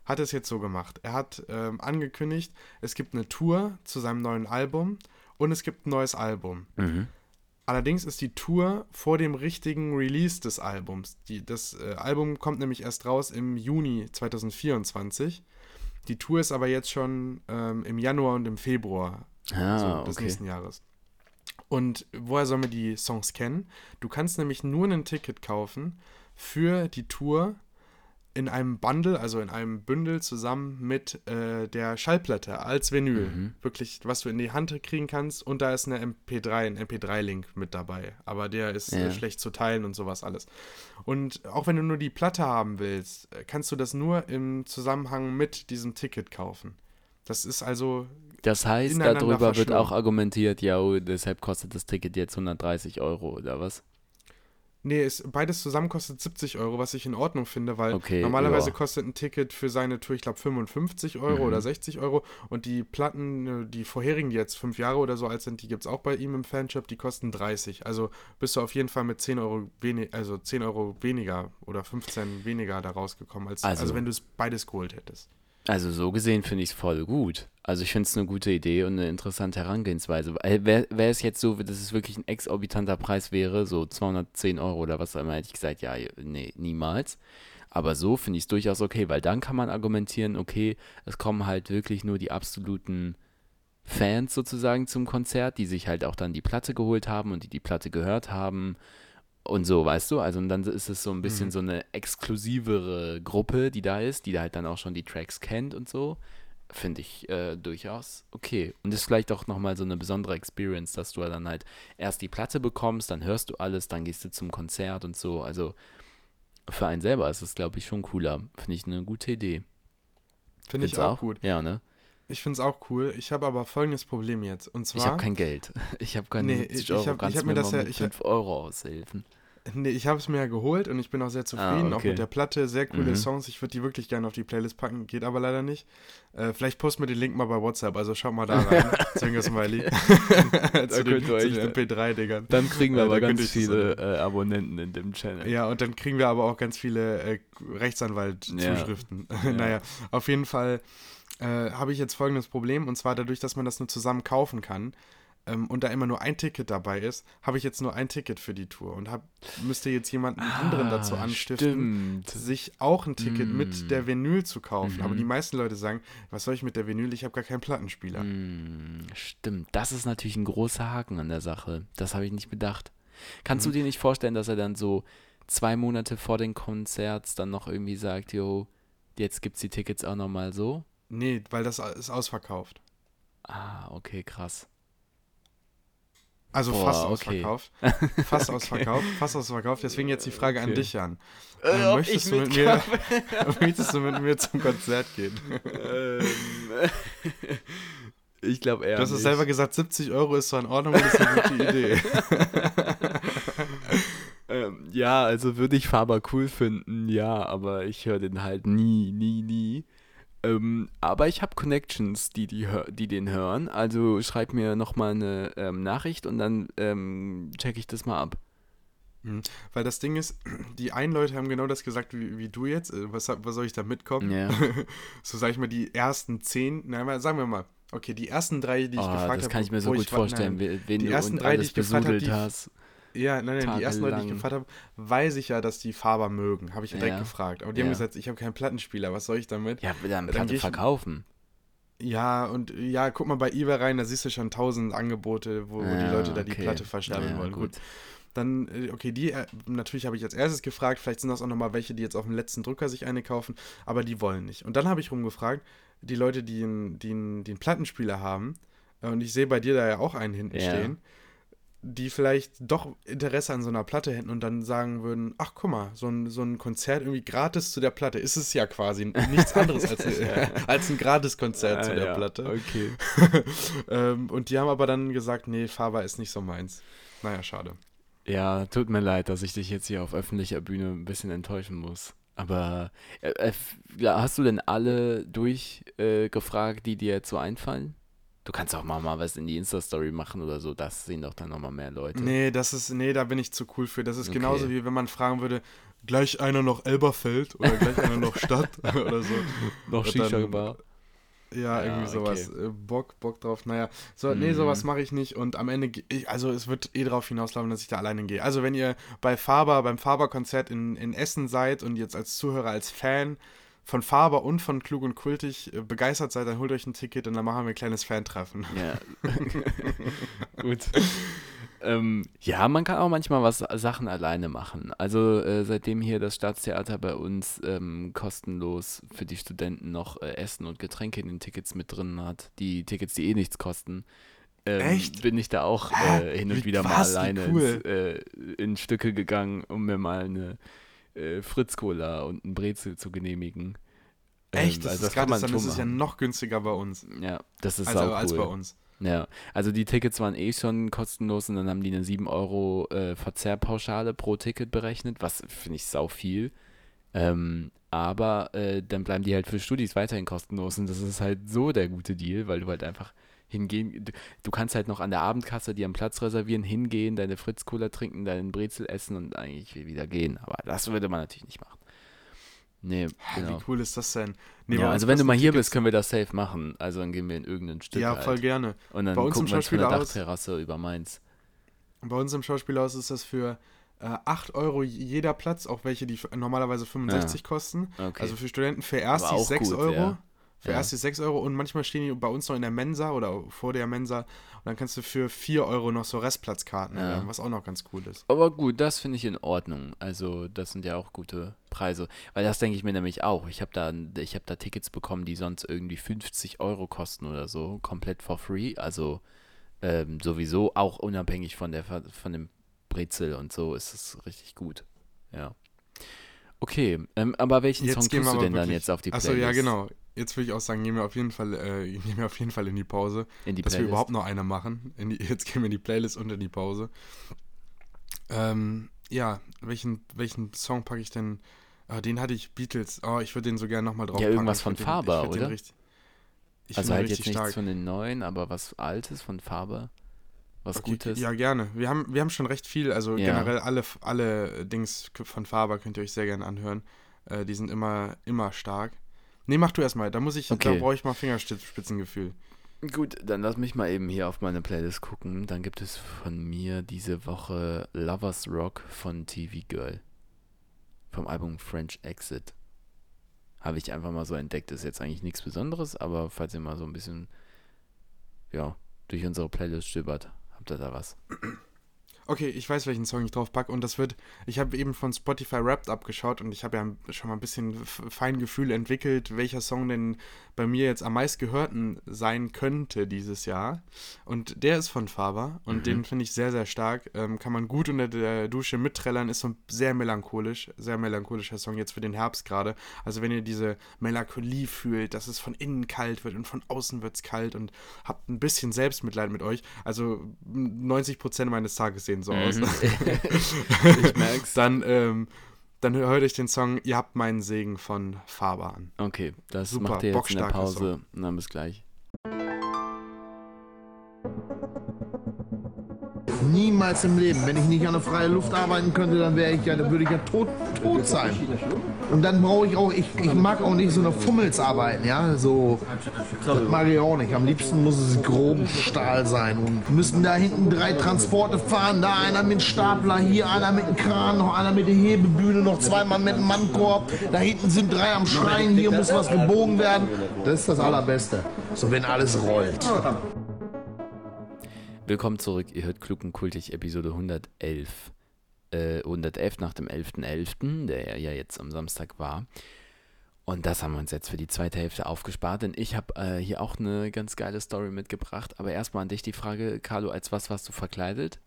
hat es jetzt so gemacht. Er hat ähm, angekündigt, es gibt eine Tour zu seinem neuen Album und es gibt ein neues Album. Mhm. Allerdings ist die Tour vor dem richtigen Release des Albums. Die, das äh, Album kommt nämlich erst raus im Juni 2024. Die Tour ist aber jetzt schon ähm, im Januar und im Februar Ah, so des okay. nächsten Jahres. Und woher soll man die Songs kennen? Du kannst nämlich nur ein Ticket kaufen für die Tour in einem Bundle, also in einem Bündel zusammen mit äh, der Schallplatte als Vinyl. Mhm. Wirklich, was du in die Hand kriegen kannst. Und da ist eine MP3, ein MP3-Link mit dabei. Aber der ist Ja. äh, schlecht zu teilen und sowas alles. Und auch wenn du nur die Platte haben willst, äh, kannst du das nur im Zusammenhang mit diesem Ticket kaufen. Das ist also Das heißt, darüber wird auch argumentiert, ja, oh, deshalb kostet das Ticket jetzt 130 Euro oder was? Nee, es, beides zusammen kostet 70 Euro, was ich in Ordnung finde, weil Okay, normalerweise ja. Mhm. kostet ein Ticket für seine Tour, ich glaube, 55 Euro oder 60 Euro. Und die Platten, äh, die vorherigen, die jetzt fünf Jahre oder so alt sind, die gibt es auch bei ihm im Fanshop, die kosten 30. Also bist du auf jeden Fall mit 10 Euro, wenig, also 10 Euro weniger oder 15 weniger da rausgekommen, als, also, Also- wenn du es beides geholt hättest. Also so gesehen finde ich es voll gut. Also ich finde es eine gute Idee und eine interessante Herangehensweise. Wäre wär es jetzt so, dass es wirklich ein exorbitanter Preis wäre, so 210 Euro oder was auch immer, hätte ich gesagt, ja, nee, niemals. Aber so finde ich es durchaus okay, weil dann kann man argumentieren, okay, es kommen halt wirklich nur die absoluten Fans sozusagen zum Konzert, die sich halt auch dann die Platte geholt haben und die die Platte gehört haben und so, weißt du? Also und dann ist es so ein bisschen so eine exklusivere Gruppe, die da ist, die da halt dann auch schon die Tracks kennt und so. Finde ich äh, durchaus okay. Und ist vielleicht auch nochmal so eine besondere Experience, dass du dann halt erst die Platte bekommst, dann hörst du alles, dann gehst du zum Konzert und so. Also für einen selber ist es, glaube ich, schon cooler. Finde ich eine gute Idee. Finde ich du auch gut. Ja, ne? Ich finde es auch cool. Ich habe aber folgendes Problem jetzt. Und zwar. Ich habe kein Geld. Ich habe keine Nee, 70 ich Euro. hab- ich Kannst hab mir mir das ja- ich hab- 5 Euro aushelfen? Nee, ich habe es mir ja geholt und ich bin auch sehr zufrieden, auch okay. mit der Platte. Sehr coole Mhm. Songs. Ich würde die wirklich gerne auf die Playlist packen, geht aber leider nicht. Äh, vielleicht posten wir den Link mal bei WhatsApp, also schaut mal da rein. Zwinker Smiley. zu den, ihr euch, zu den ja. MP3-Dingern. Dann kriegen wir Äh, aber ganz viele äh, Abonnenten in dem Channel. Ja, und dann kriegen wir aber auch ganz viele äh, Rechtsanwalt-Zuschriften. naja, auf jeden Fall äh, habe ich jetzt folgendes Problem, und zwar dadurch, dass man das nur zusammen kaufen kann ähm, und da immer nur ein Ticket dabei ist, habe ich jetzt nur ein Ticket für die Tour und hab, müsste jetzt jemanden anderen dazu Ah, anstiften, stimmt. sich auch ein Ticket Mm. mit der Vinyl zu kaufen. Aber Mhm. die meisten Leute sagen, was soll ich mit der Vinyl? Ich habe gar keinen Plattenspieler. Hm, stimmt. Das ist natürlich ein großer Haken an der Sache. Das habe ich nicht bedacht. Kannst Mhm. du dir nicht vorstellen, dass er dann so zwei Monate vor den Konzerts dann noch irgendwie sagt, jo, jetzt gibt's die Tickets auch nochmal so? Nee, weil das ist ausverkauft. Ah, okay, krass. Also Boah, fast okay. ausverkauft. Fast ausverkauft. Fast ausverkauft. Deswegen jetzt die Frage an Okay. dich, Jan. Äh, ob möchtest, du mit mir, möchtest du mit mir zum Konzert gehen? Ähm, ich glaube eher Du hast es selber gesagt, 70 Euro ist zwar in Ordnung, aber das ist eine gute Idee. Ähm, ja, also würde ich Faber cool finden, ja, aber ich höre den halt nie, nie, nie. Ähm, aber ich habe Connections, die, die, die den hören. Also schreib mir nochmal eine ähm, Nachricht und dann ähm, check ich das mal ab. Mhm. Weil das Ding ist, die einen Leute haben genau das gesagt wie, wie du jetzt. Äh, Was, was soll ich da mitkommen? Ja. so sag ich mal, die ersten zehn, nein, mal, sagen wir mal, okay, die ersten drei, die ich Oh, gefragt habe. das kann ich mir so gut vorstellen, wen die du ersten drei, die ich gefragt hab, die- hast. Ja, nein, nein, die ersten Leute, die ich gefragt habe, weiß ich ja, dass die Faber mögen. Habe ich ja direkt gefragt. Aber die haben gesagt, ich habe keinen Plattenspieler, was soll ich damit? Ja, dann Dann Platte ich- verkaufen. Ja, und ja, guck mal bei eBay rein, da siehst du schon tausend Angebote, wo, wo die Leute da die okay. Platte verscherbeln Ja, wollen. Gut. gut. Dann, äh, okay, die, äh, natürlich habe ich als erstes gefragt, vielleicht sind das auch nochmal welche, die jetzt auf dem letzten Drücker sich eine kaufen, aber die wollen nicht. Und dann habe ich rumgefragt, die Leute, die einen, die einen, die einen Plattenspieler haben, äh, und ich sehe bei dir da ja auch einen hinten Ja. stehen, die vielleicht doch Interesse an so einer Platte hätten und dann sagen würden, ach guck mal, so ein, so ein Konzert irgendwie gratis zu der Platte, ist es ja quasi nichts anderes als, als ein Gratiskonzert zu Ah, der ja, Platte. Okay. ähm, und die haben aber dann gesagt, nee, Faber ist nicht so meins. Naja, schade. Ja, tut mir leid, dass ich dich jetzt hier auf öffentlicher Bühne ein bisschen enttäuschen muss. Aber äh, äh, hast du denn alle durchgefragt, äh, gefragt, die dir jetzt so einfallen? Du kannst auch mal, mal was in die Insta-Story machen oder so, das sehen doch dann nochmal mehr Leute. Nee, das ist, nee, da bin ich zu cool für. Das ist Okay. genauso wie wenn man fragen würde, gleich einer noch Elberfeld oder gleich einer noch Stadt oder so. Noch Shisha-Bar. Ja, Ja, irgendwie sowas. okay. Äh, Bock, Bock drauf. Naja, so, nee, Mhm. sowas mache ich nicht. Und am Ende, ich, also es wird eh darauf hinauslaufen, dass ich da alleine gehe. Also wenn ihr bei Faber, beim Faber-Konzert in, in Essen seid und jetzt als Zuhörer, als Fan von Faber und von Klug und Kultig äh, begeistert seid, dann holt euch ein Ticket und dann machen wir ein kleines Fan-Treffen. Ja. Gut. ähm, ja, man kann auch manchmal was Sachen alleine machen. Also äh, seitdem hier das Staatstheater bei uns ähm, kostenlos für die Studenten noch äh, Essen und Getränke in den Tickets mit drin hat, die Tickets, die eh nichts kosten, ähm, Echt? bin ich da auch äh, hin und Wie- wieder mal alleine cool. ins, äh, in Stücke gegangen, um mir mal eine äh, Fritz-Cola und ein Brezel zu genehmigen. Ähm, Echt? Das also ist kann man dann ist es ja noch günstiger bei uns. Ja, das ist Also cool. als bei uns. Ja, also die Tickets waren eh schon kostenlos und dann haben die eine 7 Euro äh, Verzehrpauschale pro Ticket berechnet, was finde ich sau viel. Ähm, aber äh, dann bleiben die halt für Studis weiterhin kostenlos und das ist halt so der gute Deal, weil du halt einfach hingehen, du, kannst halt noch an der Abendkasse dir einen Platz reservieren, hingehen, deine Fritz-Cola trinken, deinen Brezel essen und eigentlich wieder gehen. Aber das würde man natürlich nicht machen. Nee, genau. Wie cool ist das denn? Nee, Ja, also wenn du mal hier Tickets- bist, können wir das safe machen. Also dann gehen wir in irgendein Stück Ja, halt. voll gerne. Und dann Bei uns im gucken wir von der Schauspielhaus- Dachterrasse über Mainz. Bei uns im Schauspielhaus ist das für äh, 8 Euro jeder Platz, auch welche, die normalerweise 65 kosten. Okay. Also für Studenten für Erstis auch 6 gut, Euro. ja. Für Ja. Erstis 6 Euro und manchmal stehen die bei uns noch in der Mensa oder vor der Mensa und dann kannst du für 4 Euro noch so Restplatzkarten Ja. erwerben, was auch noch ganz cool ist. Aber gut, das finde ich in Ordnung. Also, das sind ja auch gute Preise. Weil das denke ich mir nämlich auch. Ich habe da, ich hab da Tickets bekommen, die sonst irgendwie 50 Euro kosten oder so. Komplett for free. Also, ähm, sowieso auch unabhängig von, der, von dem Brezel und so ist es richtig gut. Ja. Okay, ähm, aber welchen Song gehen tust wir du denn dann wirklich- jetzt auf die Achso, Playlist? ja, genau. Jetzt würde ich auch sagen, gehen wir auf jeden Fall, äh, gehen wir auf jeden Fall in die Pause. In die dass wir Playlist. überhaupt noch eine machen. Die, jetzt gehen wir in die Playlist und in die Pause. Ähm, ja, welchen, welchen Song packe ich denn? Ah, den hatte ich, Beatles. Oh, ich würde den so gerne nochmal drauf Ja, packen. irgendwas Ich von Faber, den oder? Richtig, ich also halt jetzt richtig nichts stark. von den neuen, aber was Altes von Faber. Was Okay, Gutes. Ja, gerne. Wir haben, wir haben schon recht viel. Also Ja. generell alle, alle Dings von Faber könnt ihr euch sehr gerne anhören. Äh, die sind immer, immer stark. Nee, mach du erstmal. Da muss ich, Okay. da brauche ich mal Fingerspitzengefühl. Gut, dann lass mich mal eben hier auf meine Playlist gucken. Dann gibt es von mir diese Woche Lovers Rock von TV Girl. Vom Album French Exit. Habe ich einfach mal so entdeckt. Ist jetzt eigentlich nichts Besonderes, aber falls ihr mal so ein bisschen, ja, durch unsere Playlist stöbert, habt ihr da was. Okay, ich weiß, welchen Song ich drauf packe und das wird, ich habe eben von Spotify Wrapped abgeschaut und ich habe ja schon mal ein bisschen Feingefühl entwickelt, welcher Song denn bei mir jetzt am meistgehörten sein könnte dieses Jahr. Und der ist von Faber und den finde ich sehr, sehr stark. Ähm, kann man gut unter der Dusche mitträllern, ist so ein sehr melancholisch, sehr melancholischer Song jetzt für den Herbst gerade. Also wenn ihr diese Melancholie fühlt, dass es von innen kalt wird und von außen wird es kalt und habt ein bisschen Selbstmitleid mit euch. Also 90% meines Tages sehen so aus. ich merk's. Dann, ähm, dann hört euch den Song Ihr habt meinen Segen von Faber an. Okay, das Super, macht ihr jetzt in der Pause. Und dann bis gleich. Niemals im Leben. Wenn ich nicht an der freien Luft arbeiten könnte, dann wäre ich ja, dann würde ich ja tot, tot sein. Und dann brauche ich auch, ich, ich mag auch nicht so eine Fummels arbeiten, ja, so, das mag ich auch nicht. Am liebsten muss es groben Stahl sein und müssen da hinten drei Transporte fahren, da einer mit Stapler, hier einer mit dem Kran, noch einer mit der Hebebühne, noch zweimal mit dem Mannkorb, da hinten sind drei am Schreien, hier muss was gebogen werden. Das ist das Allerbeste. So, wenn alles rollt. Willkommen zurück, ihr hört Klug und Kultig, Episode 111. Äh, 111 nach dem 11.11., der ja jetzt am Samstag war. Und das haben wir uns jetzt für die zweite Hälfte aufgespart, denn ich habe äh, hier auch eine ganz geile Story mitgebracht. Aber erstmal an dich die Frage, Carlo, als was warst du verkleidet?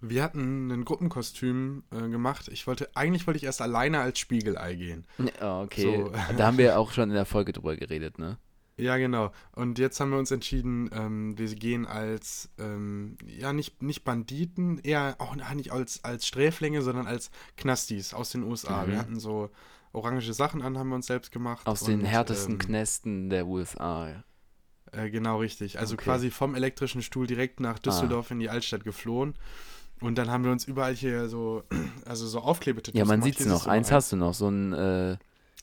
Wir hatten ein Gruppenkostüm äh, gemacht. Ich wollte, eigentlich wollte ich erst alleine als Spiegelei gehen. Oh, okay. So. Da haben wir auch schon in der Folge drüber geredet, ne? Ja, genau. Und jetzt haben wir uns entschieden, ähm, wir gehen als, ähm, ja, nicht, nicht Banditen, eher auch nicht als, als Sträflinge, sondern als Knastis aus den USA. Wir hatten so orange Sachen an, haben wir uns selbst gemacht. Mhm. Aus den und, härtesten ähm, Knästen der USA. Äh, genau, richtig. Also Okay. quasi vom elektrischen Stuhl direkt nach Düsseldorf in die Altstadt geflohen. Und dann haben wir uns überall hier so, also so Aufklebetattoos Ja, man sieht's Hier noch. du Eins ein- hast du noch, so ein, äh,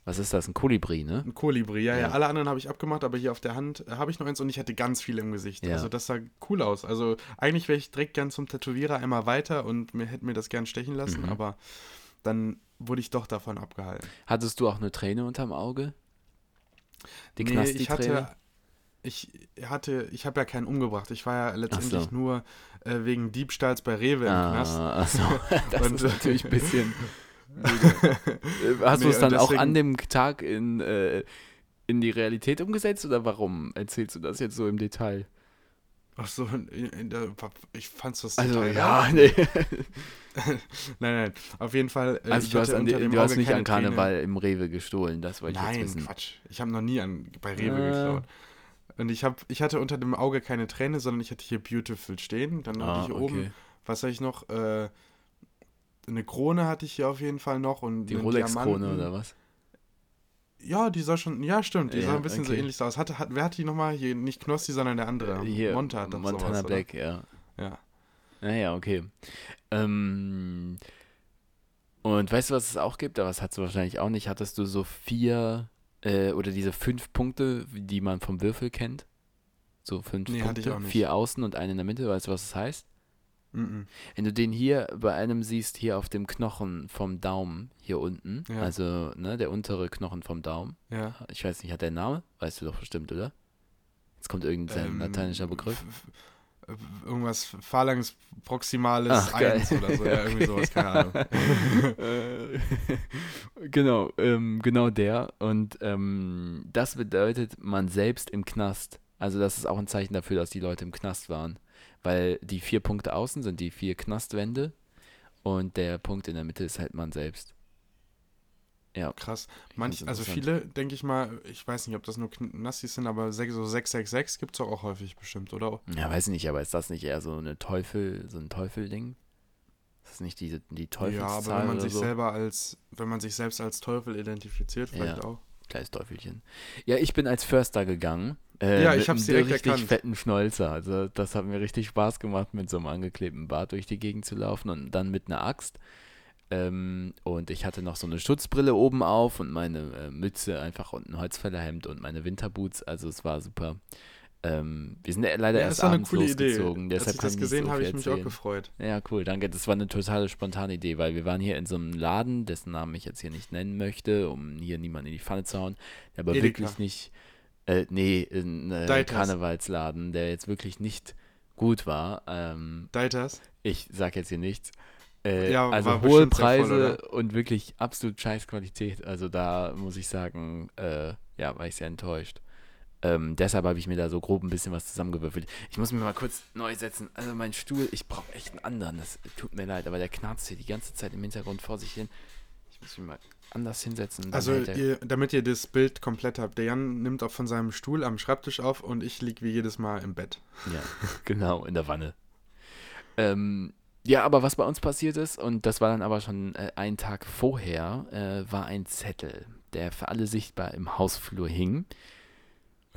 was ist das, ein Kolibri, ne? Ein Kolibri, ja, ja, Ja. Alle anderen habe ich abgemacht, aber hier auf der Hand äh, habe ich noch eins und ich hatte ganz viel im Gesicht. Ja. Also das sah cool aus. Also eigentlich wäre ich direkt gern zum Tätowierer einmal weiter und mir hätte mir das gern stechen lassen, Mhm. aber dann wurde ich doch davon abgehalten. Hattest du auch eine Träne unterm Auge? Die nee, ich Knasti-Träne? hatte, ich hatte, ich habe ja keinen umgebracht. Ich war ja letztendlich so. nur äh, wegen Diebstahls bei Rewe im Knast. Ah, achso, das Und- ist natürlich ein bisschen. Hast du Nee, es dann auch an dem Tag in, äh, in die Realität umgesetzt oder warum erzählst du das jetzt so im Detail? Ach so, der, ich fand's das Also, ja, nee. Nein, nein, auf jeden Fall. äh, Also, ich du hast, hatte an du hast nicht an Träne. Karneval im Rewe gestohlen, das wollte ich Nein, jetzt wissen. Quatsch. Ich habe noch nie an, bei Rewe Äh. geklaut. Und ich, hab, ich hatte unter dem Auge keine Träne, sondern ich hatte hier Beautiful stehen. Dann hatte Ah, ich hier okay. oben, was habe ich noch? Äh, eine Krone hatte ich hier auf jeden Fall noch. Und Die einen Rolex-Krone oder was? Ja, die sah schon, ja stimmt, die Ja, sah ein bisschen so okay. ähnlich so aus. Hatte, hat, wer hat die nochmal? Hier, nicht Knossi, sondern der andere. Hier, Monta hat doch Montana sowas, Black, ja. Oder? Ja. Naja, okay. Ähm, und weißt du, was es auch gibt? Aber das hast du wahrscheinlich auch nicht. Hattest du so vier äh, oder diese fünf Punkte, die man vom Würfel kennt? So fünf Nee, hatte ich Punkte, auch nicht. vier außen und eine in der Mitte. Weißt du, was das heißt? Mhm. Wenn du den hier bei einem siehst, hier auf dem Knochen vom Daumen, hier unten, Ja. also ne, der untere Knochen vom Daumen, Ja. ich weiß nicht, hat der Namen? Weißt du doch bestimmt, oder? Jetzt kommt irgendein Ähm, lateinischer Begriff. f- Irgendwas Phalanx Proximales Ach, geil. 1 oder so. Ja, irgendwie sowas, keine Ahnung. Äh, genau, ähm, genau der. Und ähm, das bedeutet, man selbst im Knast. Also das ist auch ein Zeichen dafür, dass die Leute im Knast waren. Weil die vier Punkte außen sind die vier Knastwände und der Punkt in der Mitte ist halt man selbst. Ja, Krass. Manch, also viele, denke ich mal, ich weiß nicht, ob das nur Knassis sind, aber so 666 gibt es auch häufig bestimmt, oder? ja, weiß ich nicht, aber ist das nicht eher so eine Teufel, so ein Teufelding? Ist das nicht diese, die Ja, Teufelszahl aber wenn man sich so? selber als, wenn man sich selbst als Teufel identifiziert, vielleicht Ja. auch. Kleines Teufelchen. Ja, ich bin als Förster gegangen. Äh, Ja, ich hab's einem direkt richtig erkannt. fetten Schnäuzer. Also das hat mir richtig Spaß gemacht, mit so einem angeklebten Bart durch die Gegend zu laufen und dann mit einer Axt. Ähm, und ich hatte noch so eine Schutzbrille oben auf und meine äh, Mütze einfach und ein Holzfällerhemd und meine Winterboots. Also es war super. Ähm, wir sind leider Ja, erst abends coole Idee. losgezogen. Als Deshalb ich das gesehen so habe, ich mich auch gefreut. Ja, cool, danke. Das war eine totale spontane Idee, weil wir waren hier in so einem Laden, dessen Namen ich jetzt hier nicht nennen möchte, um hier niemanden in die Pfanne zu hauen, der aber Edeka. wirklich nicht, äh, nee, ein äh. Karnevalsladen, der jetzt wirklich nicht gut war. Ähm, Deiters? ich sag jetzt hier nichts. Äh, Ja, also war hohe sehr voll, Preise und wirklich absolut scheiß Qualität. Also da muss ich sagen, äh, ja, war ich sehr enttäuscht. Ähm, deshalb habe ich mir da so grob ein bisschen was zusammengewürfelt. Ich muss mir mal kurz neu setzen. Also mein Stuhl, ich brauche echt einen anderen. Das tut mir leid, aber der knarzt hier die ganze Zeit im Hintergrund vor sich hin. Ich muss mich mal anders hinsetzen. Also, ihr, damit ihr das Bild komplett habt, der Jan nimmt auch von seinem Stuhl am Schreibtisch auf und ich liege wie jedes Mal im Bett. Ja, genau, in der Wanne. Ähm, ja, aber was bei uns passiert ist, und das war dann aber schon äh, einen Tag vorher, äh, war ein Zettel, der für alle sichtbar im Hausflur hing.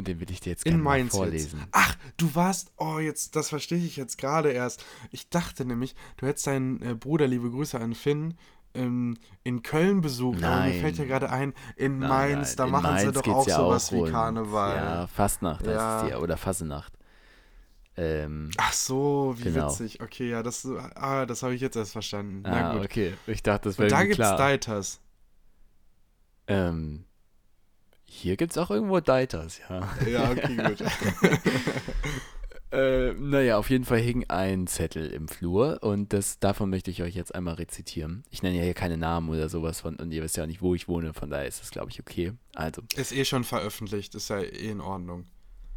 Und den will ich dir jetzt In gerne mal Mainz vorlesen. jetzt. Ach, du warst, oh, jetzt, das verstehe ich jetzt gerade erst. Ich dachte nämlich, du hättest deinen äh, Bruder, liebe Grüße an Finn, ähm, in Köln besucht. Aber mir Nein. fällt ja gerade ein, in Nein, Mainz, nein, da in machen sie Mainz doch geht's auch ja sowas wie rund. Karneval. Ja, Fastnacht heißt Ja. es hier, oder Fassenacht. Ähm, Ach so, wie Genau. witzig. Okay, ja, das, ah, das habe ich jetzt erst verstanden. Na ah, gut. okay. Ich dachte, das wäre Und da gibt's klar. Deiters. Ähm, hier gibt es auch irgendwo Deiters, ja. Ja, okay, gut. Äh, naja, auf jeden Fall hing ein Zettel im Flur und das, davon möchte ich euch jetzt einmal rezitieren. Ich nenne ja hier keine Namen oder sowas von, und ihr wisst ja auch nicht, wo ich wohne, von daher ist das, glaube ich, okay. Also, Ist eh schon veröffentlicht, ist ja eh in Ordnung.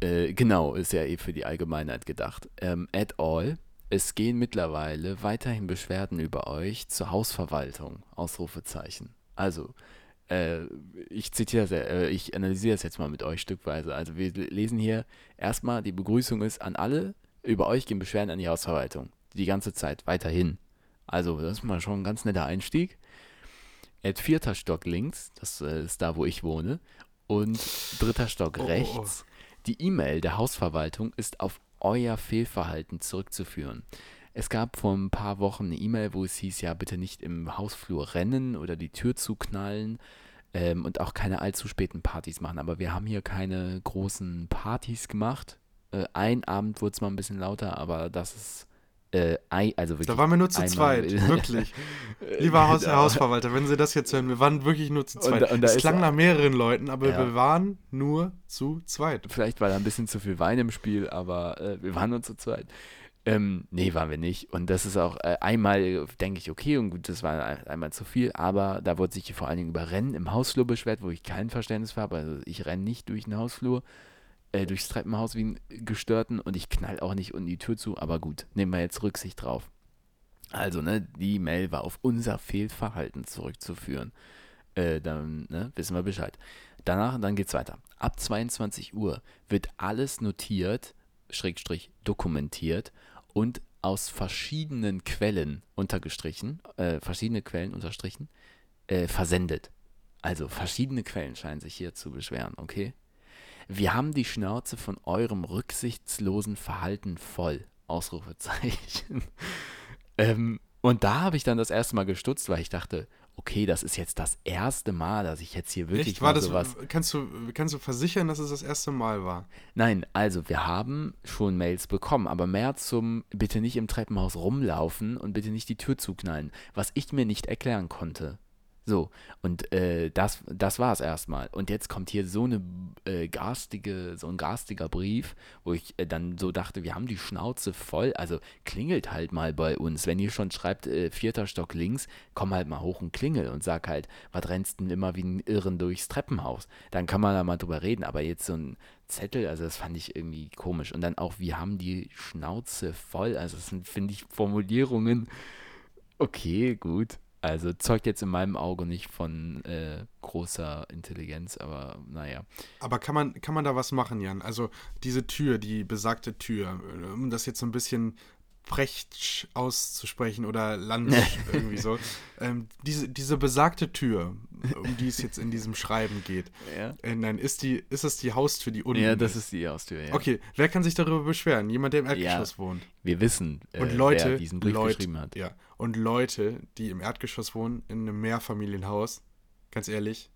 äh, genau, ist ja eh für die Allgemeinheit gedacht. Ähm, at all, es gehen mittlerweile weiterhin Beschwerden über euch zur Hausverwaltung, Ausrufezeichen. Also, äh, ich zitiere äh, ich analysiere das jetzt mal mit euch stückweise. Also wir lesen hier erstmal, die Begrüßung ist an alle, über euch gehen Beschwerden an die Hausverwaltung. Die ganze Zeit, weiterhin. Also, das ist mal schon ein ganz netter Einstieg. At vierter Stock links, das äh, ist da, wo ich wohne, und dritter Stock Oh, oh, oh. rechts. Die E-Mail der Hausverwaltung ist auf euer Fehlverhalten zurückzuführen. Es gab vor ein paar Wochen eine E-Mail, wo es hieß, ja, bitte nicht im Hausflur rennen oder die Tür zuknallen ähm, und auch keine allzu späten Partys machen. Aber wir haben hier keine großen Partys gemacht. Äh, ein Abend wurde es mal ein bisschen lauter, aber das ist äh, also wirklich. Da waren wir nur zu zweit, wirklich. Lieber Haus, Herr Genau. Hausverwalter, wenn Sie das jetzt hören, wir waren wirklich nur zu Und zweit. und da es klang nach mehreren Leuten, aber Ja. wir waren nur zu zweit. Vielleicht war da ein bisschen zu viel Wein im Spiel, aber äh, wir waren nur zu zweit. Ähm, nee, waren wir nicht. Und das ist auch äh, einmal, denke ich, okay, und gut, das war ein- einmal zu viel, aber da wurde sich vor allen Dingen über Rennen im Hausflur beschwert, wo ich kein Verständnis für habe. Also ich renne nicht durch den Hausflur, äh, durchs Treppenhaus wie ein Gestörten und ich knall auch nicht unten die Tür zu, aber gut, nehmen wir jetzt Rücksicht drauf. Also, ne, die Mail war auf unser Fehlverhalten zurückzuführen. Äh, dann ne, wissen wir Bescheid. danach, dann geht's weiter. Ab 22 Uhr wird alles notiert, Schrägstrich dokumentiert und aus verschiedenen Quellen untergestrichen, äh, verschiedene Quellen unterstrichen, äh, versendet. Also verschiedene Quellen scheinen sich hier zu beschweren, okay? Wir haben die Schnauze von eurem rücksichtslosen Verhalten voll. Ausrufezeichen. ähm, und da habe ich dann das erste Mal gestutzt, weil ich dachte, okay, das ist jetzt das erste Mal, dass ich jetzt hier wirklich Echt? War mal das, sowas. kannst, du, kannst du versichern, dass es das erste Mal war? Nein, also wir haben schon Mails bekommen, aber mehr zum bitte nicht im Treppenhaus rumlaufen und bitte nicht die Tür zuknallen, was ich mir nicht erklären konnte. So, und äh, das, das war es erstmal. Und jetzt kommt hier so eine äh, garstige, so ein garstiger Brief, wo ich äh, dann so dachte, wir haben die Schnauze voll. Also klingelt halt mal bei uns. Wenn ihr schon schreibt, äh, vierter Stock links, komm halt mal hoch und klingel und sag halt, was rennst denn immer wie ein Irren durchs Treppenhaus? Dann kann man da mal drüber reden. Aber jetzt so ein Zettel, also das fand ich irgendwie komisch. Und dann auch, wir haben die Schnauze voll. Also das sind, finde ich, Formulierungen. Okay, gut. Also zeugt jetzt in meinem Auge nicht von äh, großer Intelligenz, aber naja. Aber kann man, kann man da was machen, Jan? Also diese Tür, die besagte Tür, um das jetzt so ein bisschen frech auszusprechen oder landisch irgendwie so. Ähm, diese, diese besagte Tür, um die es jetzt in diesem Schreiben geht, Ja, äh, nein, ist, die, ist das die Haustür, die unten ja das ist die Haustür, ja. Okay, wer kann sich darüber beschweren? Jemand, der im Erdgeschoss wohnt. Wir wissen, äh, Und Leute, wer diesen Brief Leute, geschrieben hat. Ja. Und Leute, die im Erdgeschoss wohnen, in einem Mehrfamilienhaus, ganz ehrlich,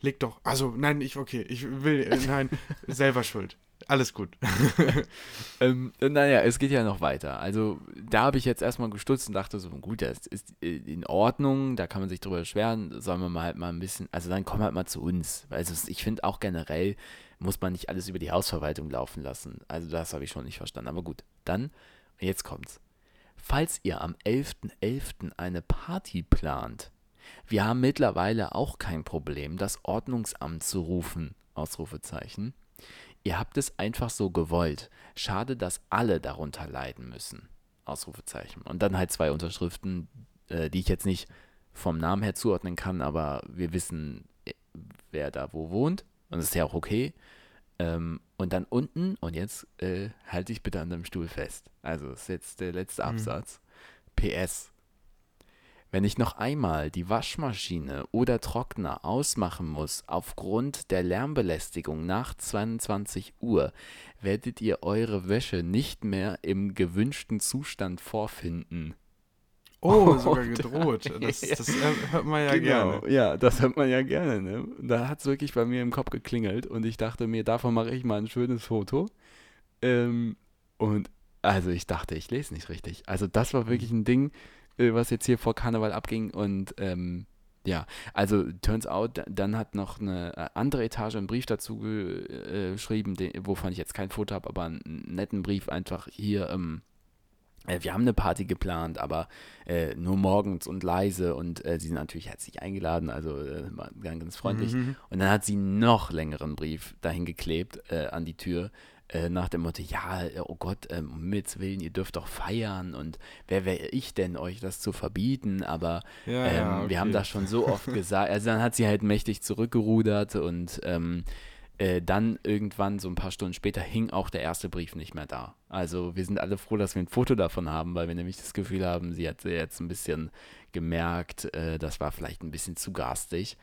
legt doch. Also, nein, ich, okay, ich will, äh, nein, selber schuld. Alles gut. Ähm, naja, es geht ja noch weiter. Also da habe ich jetzt erstmal gestutzt und dachte so, gut, das ist äh, in Ordnung, da kann man sich drüber beschweren, sollen wir mal halt mal ein bisschen, also dann komm halt mal zu uns. Also ich finde auch generell muss man nicht alles über die Hausverwaltung laufen lassen. Also das habe ich schon nicht verstanden. Aber gut, dann, jetzt kommt's. Falls ihr am 11.11. eine Party plant, wir haben mittlerweile auch kein Problem, das Ordnungsamt zu rufen. Ausrufezeichen. Ihr habt es einfach so gewollt. Schade, dass alle darunter leiden müssen. Ausrufezeichen. Und dann halt zwei Unterschriften, äh, die ich jetzt nicht vom Namen her zuordnen kann, aber wir wissen, äh, wer da wo wohnt. Und das ist ja auch okay. Und dann unten, und jetzt äh, halte ich bitte an deinem Stuhl fest. Also das ist jetzt der letzte Absatz. PS. Wenn ich noch einmal die Waschmaschine oder Trockner ausmachen muss aufgrund der Lärmbelästigung nach 22 Uhr, werdet ihr eure Wäsche nicht mehr im gewünschten Zustand vorfinden. Oh, sogar gedroht. Das, das äh, hört man ja gerne. Genau, ja, das hört man ja gerne. Ne? Da hat es wirklich bei mir im Kopf geklingelt und ich dachte mir, davon mache ich mal ein schönes Foto. Ähm, und also ich dachte, ich lese nicht richtig. Also das war wirklich ein Ding, äh, was jetzt hier vor Karneval abging und ähm, ja, also turns out, da- dann hat noch eine äh, andere Etage einen Brief dazu ge- geschrieben, den, wovon ich jetzt kein Foto habe, aber einen netten Brief einfach hier, ähm, äh, wir haben eine Party geplant, aber äh, nur morgens und leise und äh, sie sind natürlich herzlich eingeladen, also äh, ganz, freundlich. Mhm. Und dann hat sie noch längeren Brief dahin geklebt äh, an die Tür. äh, Nach dem Motto, ja, äh, oh Gott, um Himmels Willen, ihr dürft doch feiern und wer wäre ich denn, euch das zu verbieten? Aber Ja, ähm, ja, okay. wir haben das schon so oft gesagt. Also dann hat sie halt mächtig zurückgerudert und ähm, äh, dann irgendwann, so ein paar Stunden später, hing auch der erste Brief nicht mehr da. Also wir sind alle froh, dass wir ein Foto davon haben, weil wir nämlich das Gefühl haben, sie hat jetzt ein bisschen gemerkt, äh, das war vielleicht ein bisschen zu garstig.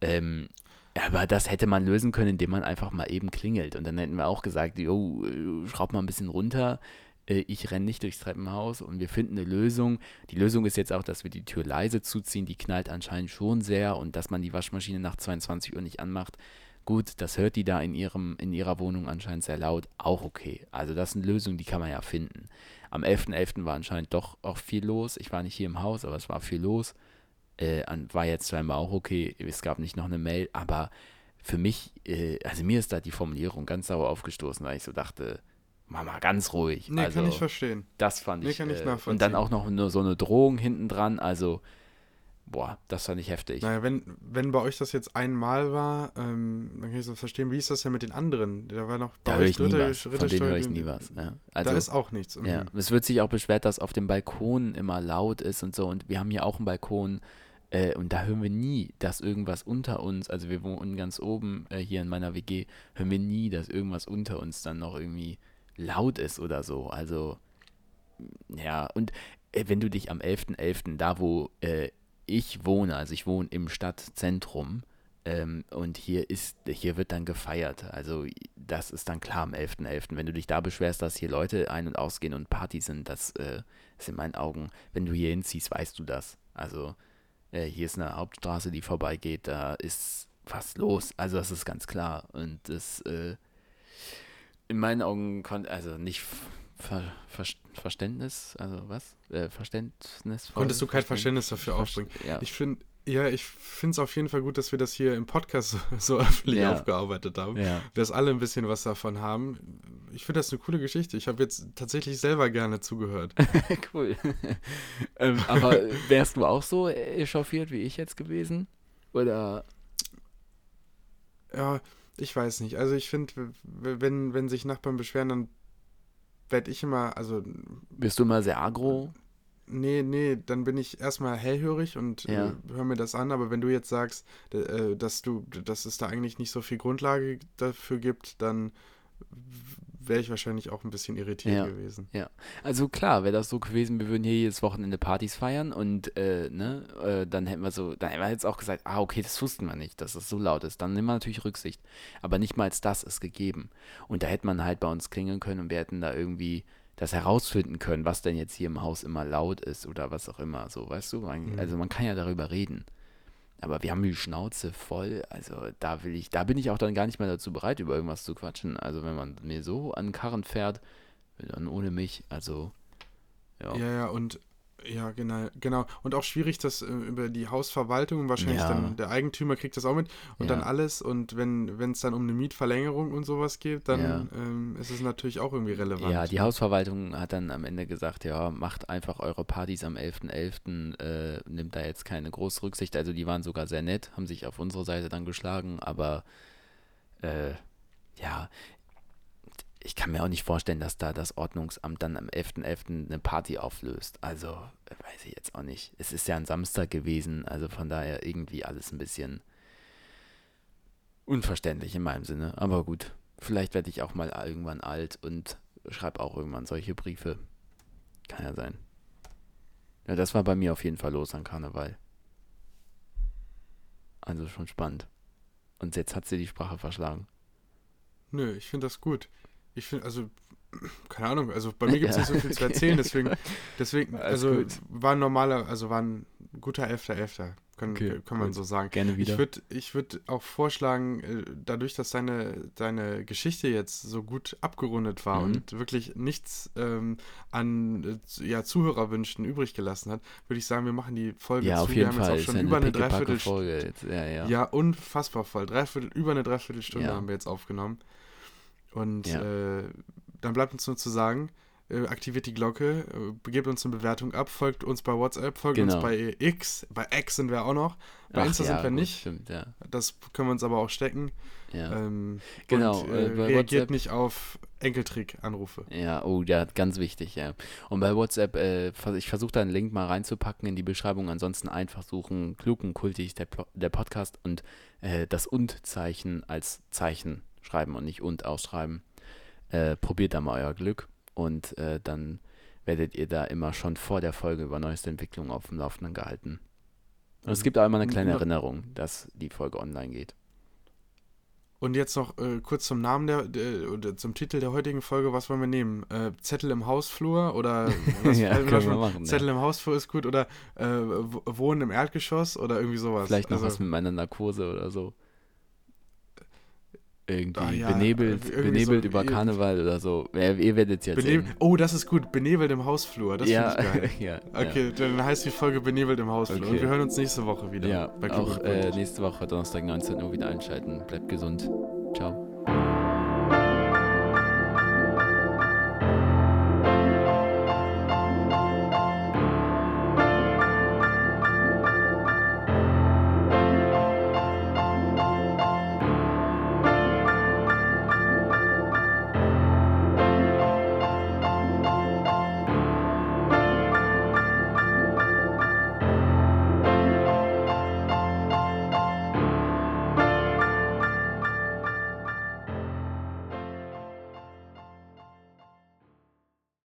Ähm, aber das hätte man lösen können, indem man einfach mal eben klingelt. Und dann hätten wir auch gesagt, jo, äh, schraub mal ein bisschen runter. Äh, Ich renne nicht durchs Treppenhaus und wir finden eine Lösung. Die Lösung ist jetzt auch, dass wir die Tür leise zuziehen. Die knallt anscheinend schon sehr und dass man die Waschmaschine nach 22 Uhr nicht anmacht. Gut, das hört die da in, ihrem, in ihrer Wohnung anscheinend sehr laut. Auch okay. Also das ist eine Lösung, die kann man ja finden. Am 11.11. war anscheinend doch auch viel los. Ich war nicht hier im Haus, aber es war viel los. Äh, war jetzt scheinbar auch okay. Es gab nicht noch eine Mail, aber für mich, äh, also mir ist da die Formulierung ganz sauer aufgestoßen, weil ich so dachte, Mama, ganz ruhig. Nee, also, kann ich verstehen. das fand Nee, ich. kann ich äh, und dann auch noch nur so eine Drohung hinten dran. Also, boah, das fand ich heftig. Naja, wenn, wenn bei euch das jetzt einmal war, ähm, dann kann ich das verstehen. Wie ist das denn mit den anderen? Da war noch da höre ich nie dritte- was. Von denen höre ich nie was. Ja. Da Also, ist auch nichts. Ja, Mhm. es wird sich auch beschwert, dass auf dem Balkon immer laut ist und so. Und wir haben hier auch einen Balkon. Äh, und da hören wir nie, dass irgendwas unter uns, also wir wohnen ganz oben äh, hier in meiner WG, hören wir nie, dass irgendwas unter uns dann noch irgendwie laut ist oder so. Also, ja, und äh, wenn du dich am 11.11., da wo äh, ich wohne, also ich wohne im Stadtzentrum, ähm, und hier ist, hier wird dann gefeiert. Also das ist dann klar am 11.11. Wenn du dich da beschwerst, dass hier Leute ein- und ausgehen und Party sind, das äh, ist in meinen Augen, wenn du hier hinziehst, weißt du das. Also äh, hier ist eine Hauptstraße, die vorbeigeht, da ist was los. Also das ist ganz klar. Und das äh, in meinen Augen konnte, also nicht Ver, Ver, Verständnis, also was? Äh, Verständnis. Konntest du kein Verständnis dafür aufbringen? Ja. Ich finde, ja, ich finde es auf jeden Fall gut, dass wir das hier im Podcast so, so öffentlich Ja. aufgearbeitet haben. Ja. Dass alle ein bisschen was davon haben. Ich finde das eine coole Geschichte. Ich habe jetzt tatsächlich selber gerne zugehört. cool. ähm, aber wärst du auch so echauffiert wie ich jetzt gewesen? Oder Ja, ich weiß nicht. Also ich finde, wenn, wenn sich Nachbarn beschweren, dann werde ich immer, also bist du immer sehr agro? nee, nee, dann bin ich erstmal hellhörig und Ja. äh, höre mir das an. Aber wenn du jetzt sagst, äh, dass du, dass es da eigentlich nicht so viel Grundlage dafür gibt, dann wäre ich wahrscheinlich auch ein bisschen irritiert Ja. gewesen. Ja. Also klar, wäre das so gewesen, wir würden hier jedes Wochenende Partys feiern und äh, ne, äh, dann hätten wir so, dann hätten wir jetzt auch gesagt, ah, okay, das wussten wir nicht, dass es so laut ist. Dann nehmen wir natürlich Rücksicht. Aber nicht mal als das ist gegeben. Und da hätte man halt bei uns klingeln können und wir hätten da irgendwie das herausfinden können, was denn jetzt hier im Haus immer laut ist oder was auch immer. So, weißt du? Man, Also man kann ja darüber reden. Aber wir haben die Schnauze voll. Also da will ich, da bin ich auch dann gar nicht mehr dazu bereit, über irgendwas zu quatschen. Also wenn man mir so an den Karren fährt, dann ohne mich. Also ja. Ja, ja, und ja, genau, genau. Und auch schwierig, dass äh, über die Hausverwaltung wahrscheinlich Ja. dann der Eigentümer kriegt das auch mit und Ja. dann alles. Und wenn wenn es dann um eine Mietverlängerung und sowas geht, dann Ja. ähm, ist es natürlich auch irgendwie relevant. Ja, die Hausverwaltung hat dann am Ende gesagt, ja, macht einfach eure Partys am 11.11., äh, nimmt da jetzt keine große Rücksicht. Also die waren sogar sehr nett, haben sich auf unsere Seite dann geschlagen, aber äh, ja, ich kann mir auch nicht vorstellen, dass da das Ordnungsamt dann am 11.11. eine Party auflöst. Also, weiß ich jetzt auch nicht. Es ist ja ein Samstag gewesen, also von daher irgendwie alles ein bisschen unverständlich in meinem Sinne. Aber gut, vielleicht werde ich auch mal irgendwann alt und schreibe auch irgendwann solche Briefe. Kann ja sein. Ja, das war bei mir auf jeden Fall los an Karneval. Also schon spannend. Und jetzt hat sie die Sprache verschlagen. Nö, ich finde das gut. Ich finde, also, keine Ahnung, also bei mir gibt es nicht so viel zu erzählen, deswegen, deswegen, Alles also gut. war ein normaler, also war ein guter Elfter, Elfter, kann, Okay, kann man gut. so sagen. Gerne wieder. Ich würde ich würd auch vorschlagen, äh, dadurch, dass deine, deine Geschichte jetzt so gut abgerundet war Mhm. und wirklich nichts ähm, an äh, ja, Zuhörerwünschen übrig gelassen hat, würde ich sagen, wir machen die Folge ja, zu. auf wir jeden haben Fall. jetzt auch schon ja über eine pickepacke Dreiviertel Folge jetzt. Ja, ja. ja, unfassbar voll. Dreiviertel, über eine Dreiviertelstunde Ja. haben wir jetzt aufgenommen. Und Ja. äh, dann bleibt uns nur zu sagen, äh, aktiviert die Glocke, äh, gebt uns eine Bewertung ab, folgt uns bei WhatsApp, folgt Genau. uns bei X, bei X sind wir auch noch. Bei Ach Insta ja, sind wir gut, nicht. Stimmt, ja. Das können wir uns aber auch stecken. Ja. Ähm, Genau, Und, äh, äh, reagiert WhatsApp- nicht auf Enkeltrick-Anrufe. Ja, oh, ja, ganz wichtig, ja. Und bei WhatsApp, äh, ich versuche da einen Link mal reinzupacken in die Beschreibung. Ansonsten einfach suchen, klug und kultig, der, der Podcast und äh, das Und-Zeichen als Zeichen schreiben und nicht Und ausschreiben. Äh, probiert da mal euer Glück und äh, dann werdet ihr da immer schon vor der Folge über neueste Entwicklungen auf dem Laufenden gehalten. Und es gibt auch immer eine kleine Ja. Erinnerung, dass die Folge online geht. Und jetzt noch äh, kurz zum Namen der, der oder zum Titel der heutigen Folge, was wollen wir nehmen? Äh, Zettel im Hausflur oder was Ja, können da wir schon? machen, ja. Zettel im Hausflur ist gut oder äh, Wohnen im Erdgeschoss oder irgendwie sowas. Vielleicht noch Also, was mit meiner Narkose oder so. Irgendwie Ah, ja, benebelt, irgendwie benebelt so- über ihr- Karneval oder so. Ja, ihr werdet es jetzt Benebelt, sehen. oh, das ist gut. Benebelt im Hausflur. Das ja, finde ich geil. ja, Okay, dann heißt die Folge Benebelt im Hausflur. Okay. Und wir hören uns nächste Woche wieder. ja. ja auch äh, nächste Woche Donnerstag 19 Uhr wieder einschalten. Bleibt gesund. Ciao.